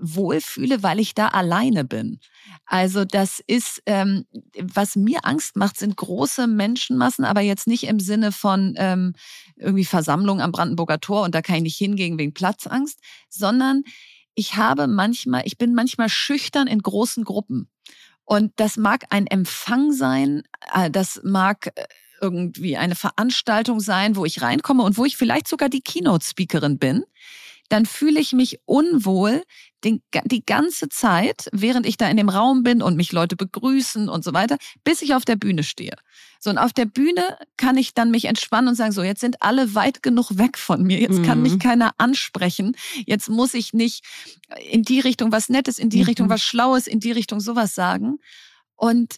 wohlfühle, weil ich da alleine bin. Also das ist, ähm, was mir Angst macht, sind große Menschenmassen, aber jetzt nicht im Sinne von ähm, irgendwie Versammlung am Brandenburger Tor und da kann ich nicht hingehen wegen Platzangst, sondern ich habe manchmal, ich bin manchmal schüchtern in großen Gruppen. Und das mag ein Empfang sein, äh, das mag äh, irgendwie eine Veranstaltung sein, wo ich reinkomme und wo ich vielleicht sogar die Keynote-Speakerin bin. Dann fühle ich mich unwohl den, die ganze Zeit, während ich da in dem Raum bin und mich Leute begrüßen und so weiter, bis ich auf der Bühne stehe. So, und auf der Bühne kann ich dann mich entspannen und sagen, so, jetzt sind alle weit genug weg von mir. Jetzt kann Mhm. mich keiner ansprechen. Jetzt muss ich nicht in die Richtung was Nettes, in die Mhm. Richtung was Schlaues, in die Richtung sowas sagen. Und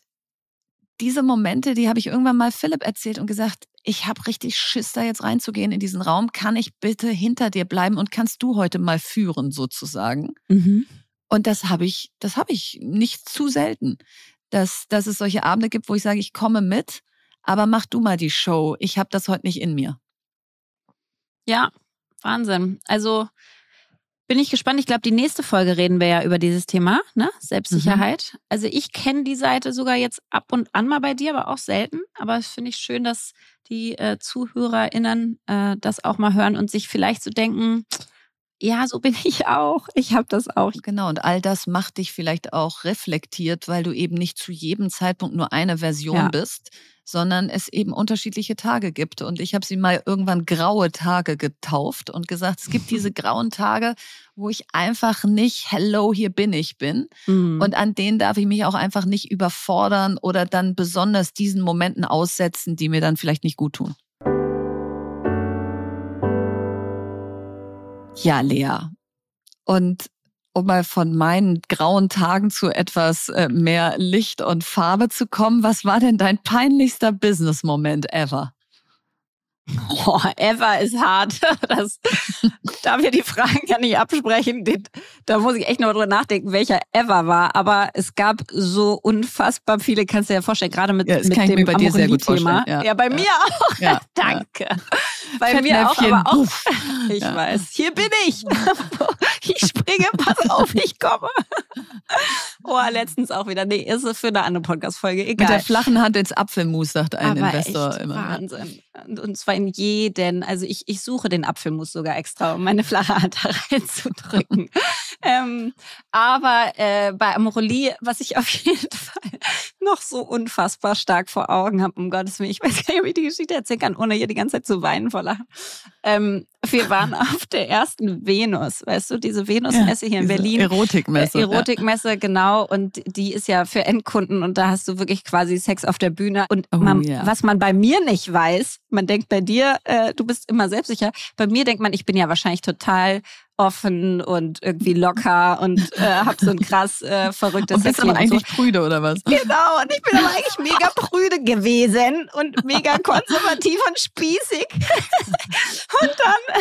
diese Momente, die habe ich irgendwann mal Philipp erzählt und gesagt, ich habe richtig Schiss, da jetzt reinzugehen in diesen Raum. Kann ich bitte hinter dir bleiben und kannst du heute mal führen, sozusagen? Mhm. Und das habe ich, das habe ich nicht zu selten, dass, dass es solche Abende gibt, wo ich sage, ich komme mit, aber mach du mal die Show. Ich habe das heute nicht in mir. Ja, Wahnsinn. Also bin ich gespannt. Ich glaube, die nächste Folge reden wir ja über dieses Thema, ne? Selbstsicherheit. Also ich kenne die Seite sogar jetzt ab und an mal bei dir, aber auch selten. Aber es finde ich schön, dass die äh, ZuhörerInnen äh, das auch mal hören und sich vielleicht so denken, ja, so bin ich auch. Ich habe das auch. Genau, und all das macht dich vielleicht auch reflektiert, weil du eben nicht zu jedem Zeitpunkt nur eine Version Ja. bist, sondern es eben unterschiedliche Tage gibt. Und ich habe sie mal irgendwann graue Tage getauft und gesagt, es gibt diese grauen Tage, wo ich einfach nicht Hello, hier bin ich bin. Mhm. Und an denen darf ich mich auch einfach nicht überfordern oder dann besonders diesen Momenten aussetzen, die mir dann vielleicht nicht gut tun. Ja, Lea. Und um mal von meinen grauen Tagen zu etwas äh, mehr Licht und Farbe zu kommen, was war denn dein peinlichster Business-Moment ever? Boah, ever ist hart. Das darf ich die Fragen ja nicht absprechen. Da muss ich echt noch drüber nachdenken, welcher ever war. Aber es gab so unfassbar viele, kannst du dir ja vorstellen, gerade mit, Ja, das mit dem bei dir sehr gut vorstellen, ja. Ja, bei mir auch. Ja, Danke. Bei mir auch, aber auch. Ich Ja. weiß. Hier bin ich. Ich springe, pass auf, ich komme. Oh, letztens auch wieder. Nee, ist es für eine andere Podcast-Folge. Egal. Mit der flachen Hand ins Apfelmus, sagt ein Aber Investor echt immer. Wahnsinn. Und, und zwar in jeden, also ich, ich suche den Apfelmus sogar extra, um meine flache Hand da reinzudrücken. ähm, aber äh, bei Amorelie, was ich auf jeden Fall noch so unfassbar stark vor Augen habe, um Gottes Willen, ich weiß gar nicht, ob ich die Geschichte erzählen kann, ohne hier die ganze Zeit zu weinen vor Lachen. Ähm, wir waren auf der ersten Venus, weißt du, diese Venus-Messe hier in Berlin. Erotikmesse. Äh, Erotikmesse, genau. Und die ist ja für Endkunden und da hast du wirklich quasi Sex auf der Bühne. Und Oh, man, ja. was man bei mir nicht weiß, man denkt bei dir, äh, du bist immer selbstsicher. Bei mir denkt man, ich bin ja wahrscheinlich total offen und irgendwie locker und äh, habe so ein krass äh, verrücktes Und bist aber eigentlich prüde oder was? so. Genau, und ich bin aber eigentlich mega prüde gewesen und mega konservativ und spießig. und dann,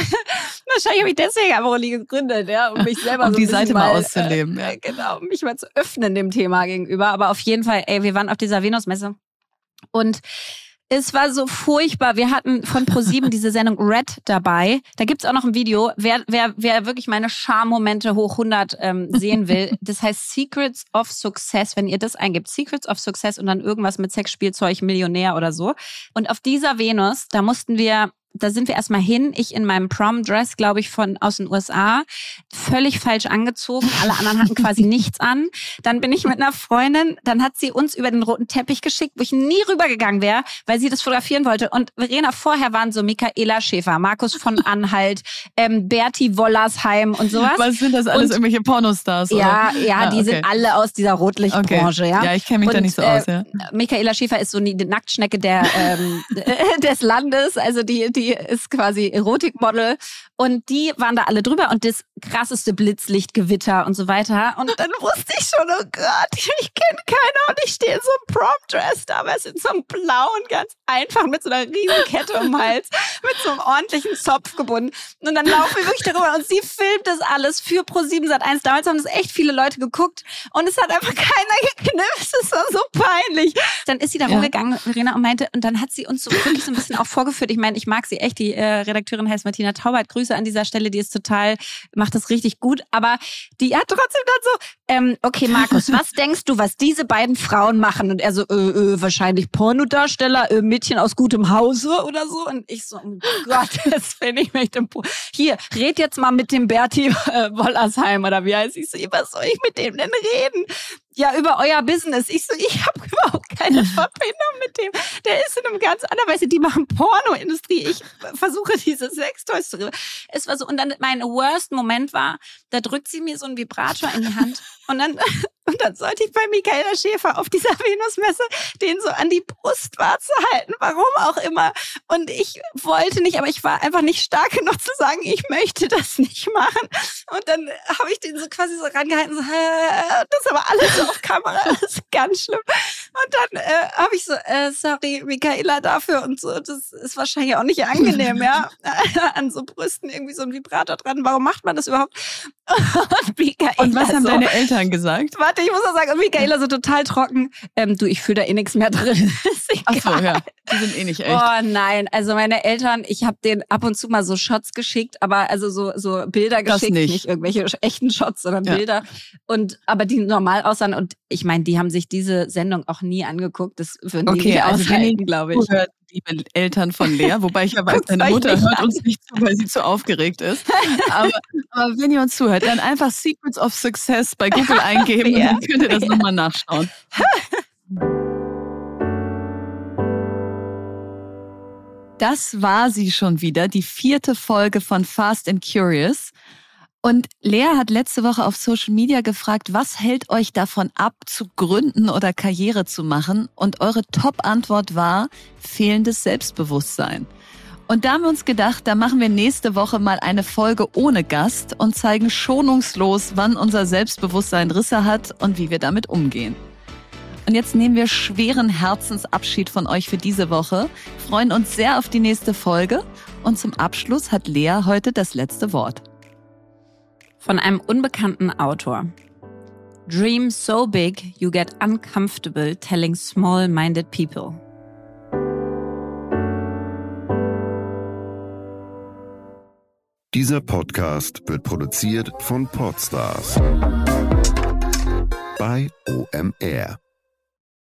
wahrscheinlich habe ich deswegen Amorelie gegründet, ja, um mich selber Um so die Seite mal auszuleben, ja. Äh, genau, um mich mal zu öffnen dem Thema gegenüber. Aber auf jeden Fall, ey, wir waren auf dieser Venusmesse und es war so furchtbar. Wir hatten von ProSieben diese Sendung Red dabei. Da gibt's auch noch ein Video. Wer, wer, wer wirklich meine Charmomente hoch 100 ähm, sehen will, das heißt Secrets of Success. Wenn ihr das eingibt, Secrets of Success und dann irgendwas mit Sexspielzeug, Millionär oder so. Und auf dieser Venus, da mussten wir da sind wir erstmal hin. Ich in meinem Prom-Dress, glaube ich, von aus den USA. Völlig falsch angezogen. Alle anderen hatten quasi nichts an. Dann bin ich mit einer Freundin, dann hat sie uns über den roten Teppich geschickt, wo ich nie rübergegangen wäre, weil sie das fotografieren wollte. Und Verena vorher waren so Michaela Schäfer, Markus von Anhalt, ähm, Berti Wollersheim und sowas. Was sind das alles? Und- irgendwelche Pornostars? Ja, oder? ja, Ah, die okay. sind alle aus dieser Rotlichtbranche, okay. ja. Ja, ich kenne mich da Und, nicht so äh, aus, ja. Michaela Schäfer ist so die Nacktschnecke der, ähm, des Landes. Also die, die ist quasi Erotikmodel und die waren da alle drüber und das krasseste Blitzlichtgewitter und so weiter. Und dann wusste ich schon, oh Gott, ich kenne keiner und ich stehe in so einem Prom-Dress da, aber es in so einem blauen, ganz einfach mit so einer riesen Kette um den Hals, mit so einem ordentlichen Zopf gebunden. Und dann laufen wir wirklich darüber und sie filmt das alles für Pro7 Sat1. Damals haben das echt viele Leute geguckt und es hat einfach keiner geknipst. Es war so peinlich. Dann ist sie da ja. rumgegangen, Verena, und meinte, und dann hat sie uns so wirklich so ein bisschen auch vorgeführt. Ich meine, ich mag sie echt. Die äh, Redakteurin heißt Martina Taubert. Grüße an dieser Stelle. Die ist total, macht das richtig gut. Aber die hat trotzdem dann so, ähm, okay, Markus, was denkst du, was diese beiden Frauen machen? Und er so, äh, äh, wahrscheinlich Pornodarsteller, äh, Mädchen aus gutem Hause oder so. Und ich so, oh Gott, das finde ich mich im po Hier, red jetzt mal mit dem Berti äh, Wollersheim oder wie heißt ich so, was soll ich mit dem denn reden? Ja, über euer Business. Ich so, ich habe überhaupt keine Verbindung mit dem. Der ist in einem ganz anderen Weise, die machen Pornoindustrie. Ich versuche diese Sextoys zu Es war so, und dann mein worst Moment war, da drückt sie mir so ein Vibrator in die Hand und dann und dann sollte ich bei Michaela Schäfer auf dieser Venusmesse den so an die Brustwarze halten, warum auch immer. Und ich wollte nicht, aber ich war einfach nicht stark genug zu sagen, ich möchte das nicht machen. Und dann habe ich den so quasi so rangehalten, so, das ist aber alles auf Kamera, das ist ganz schlimm. Und dann äh, habe ich so, äh, sorry, Michaela dafür und so, das ist wahrscheinlich auch nicht angenehm, ja, an so Brüsten irgendwie so ein Vibrator dran. Warum macht man das überhaupt? Und, und was haben so, deine Eltern gesagt? Warte, ich muss noch sagen, und Michaela so total trocken. Ähm, du, ich fühle da eh nichts mehr drin. Ach so, ja. Die sind eh nicht echt. Oh nein, also meine Eltern, ich habe denen ab und zu mal so Shots geschickt, aber also so, so Bilder das geschickt, nicht. nicht irgendwelche echten Shots, sondern ja. Bilder. Und aber die normal aussahen. Und ich meine, die haben sich diese Sendung auch nie angeguckt. Das würden die okay, nicht also aushalten, glaube ich. Zuhört, liebe Eltern von Lea, wobei ich ja weiß, deine Mutter hört uns nicht zu, weil sie zu aufgeregt ist. Aber, aber, wenn ihr uns zuhört, dann einfach Secrets of Success bei Google eingeben ja. und dann könnt ihr das nochmal nachschauen. Das war sie schon wieder, die vierte Folge von Fast and Curious. Und Lea hat letzte Woche auf Social Media gefragt, was hält euch davon ab, zu gründen oder Karriere zu machen? Und eure Top-Antwort war fehlendes Selbstbewusstsein. Und da haben wir uns gedacht, da machen wir nächste Woche mal eine Folge ohne Gast und zeigen schonungslos, wann unser Selbstbewusstsein Risse hat und wie wir damit umgehen. Und jetzt nehmen wir schweren Herzensabschied von euch für diese Woche, freuen uns sehr auf die nächste Folge und zum Abschluss hat Lea heute das letzte Wort von einem unbekannten Autor. Dream so big you get uncomfortable telling small-minded people. Dieser Podcast wird produziert von Podstars bei OMR.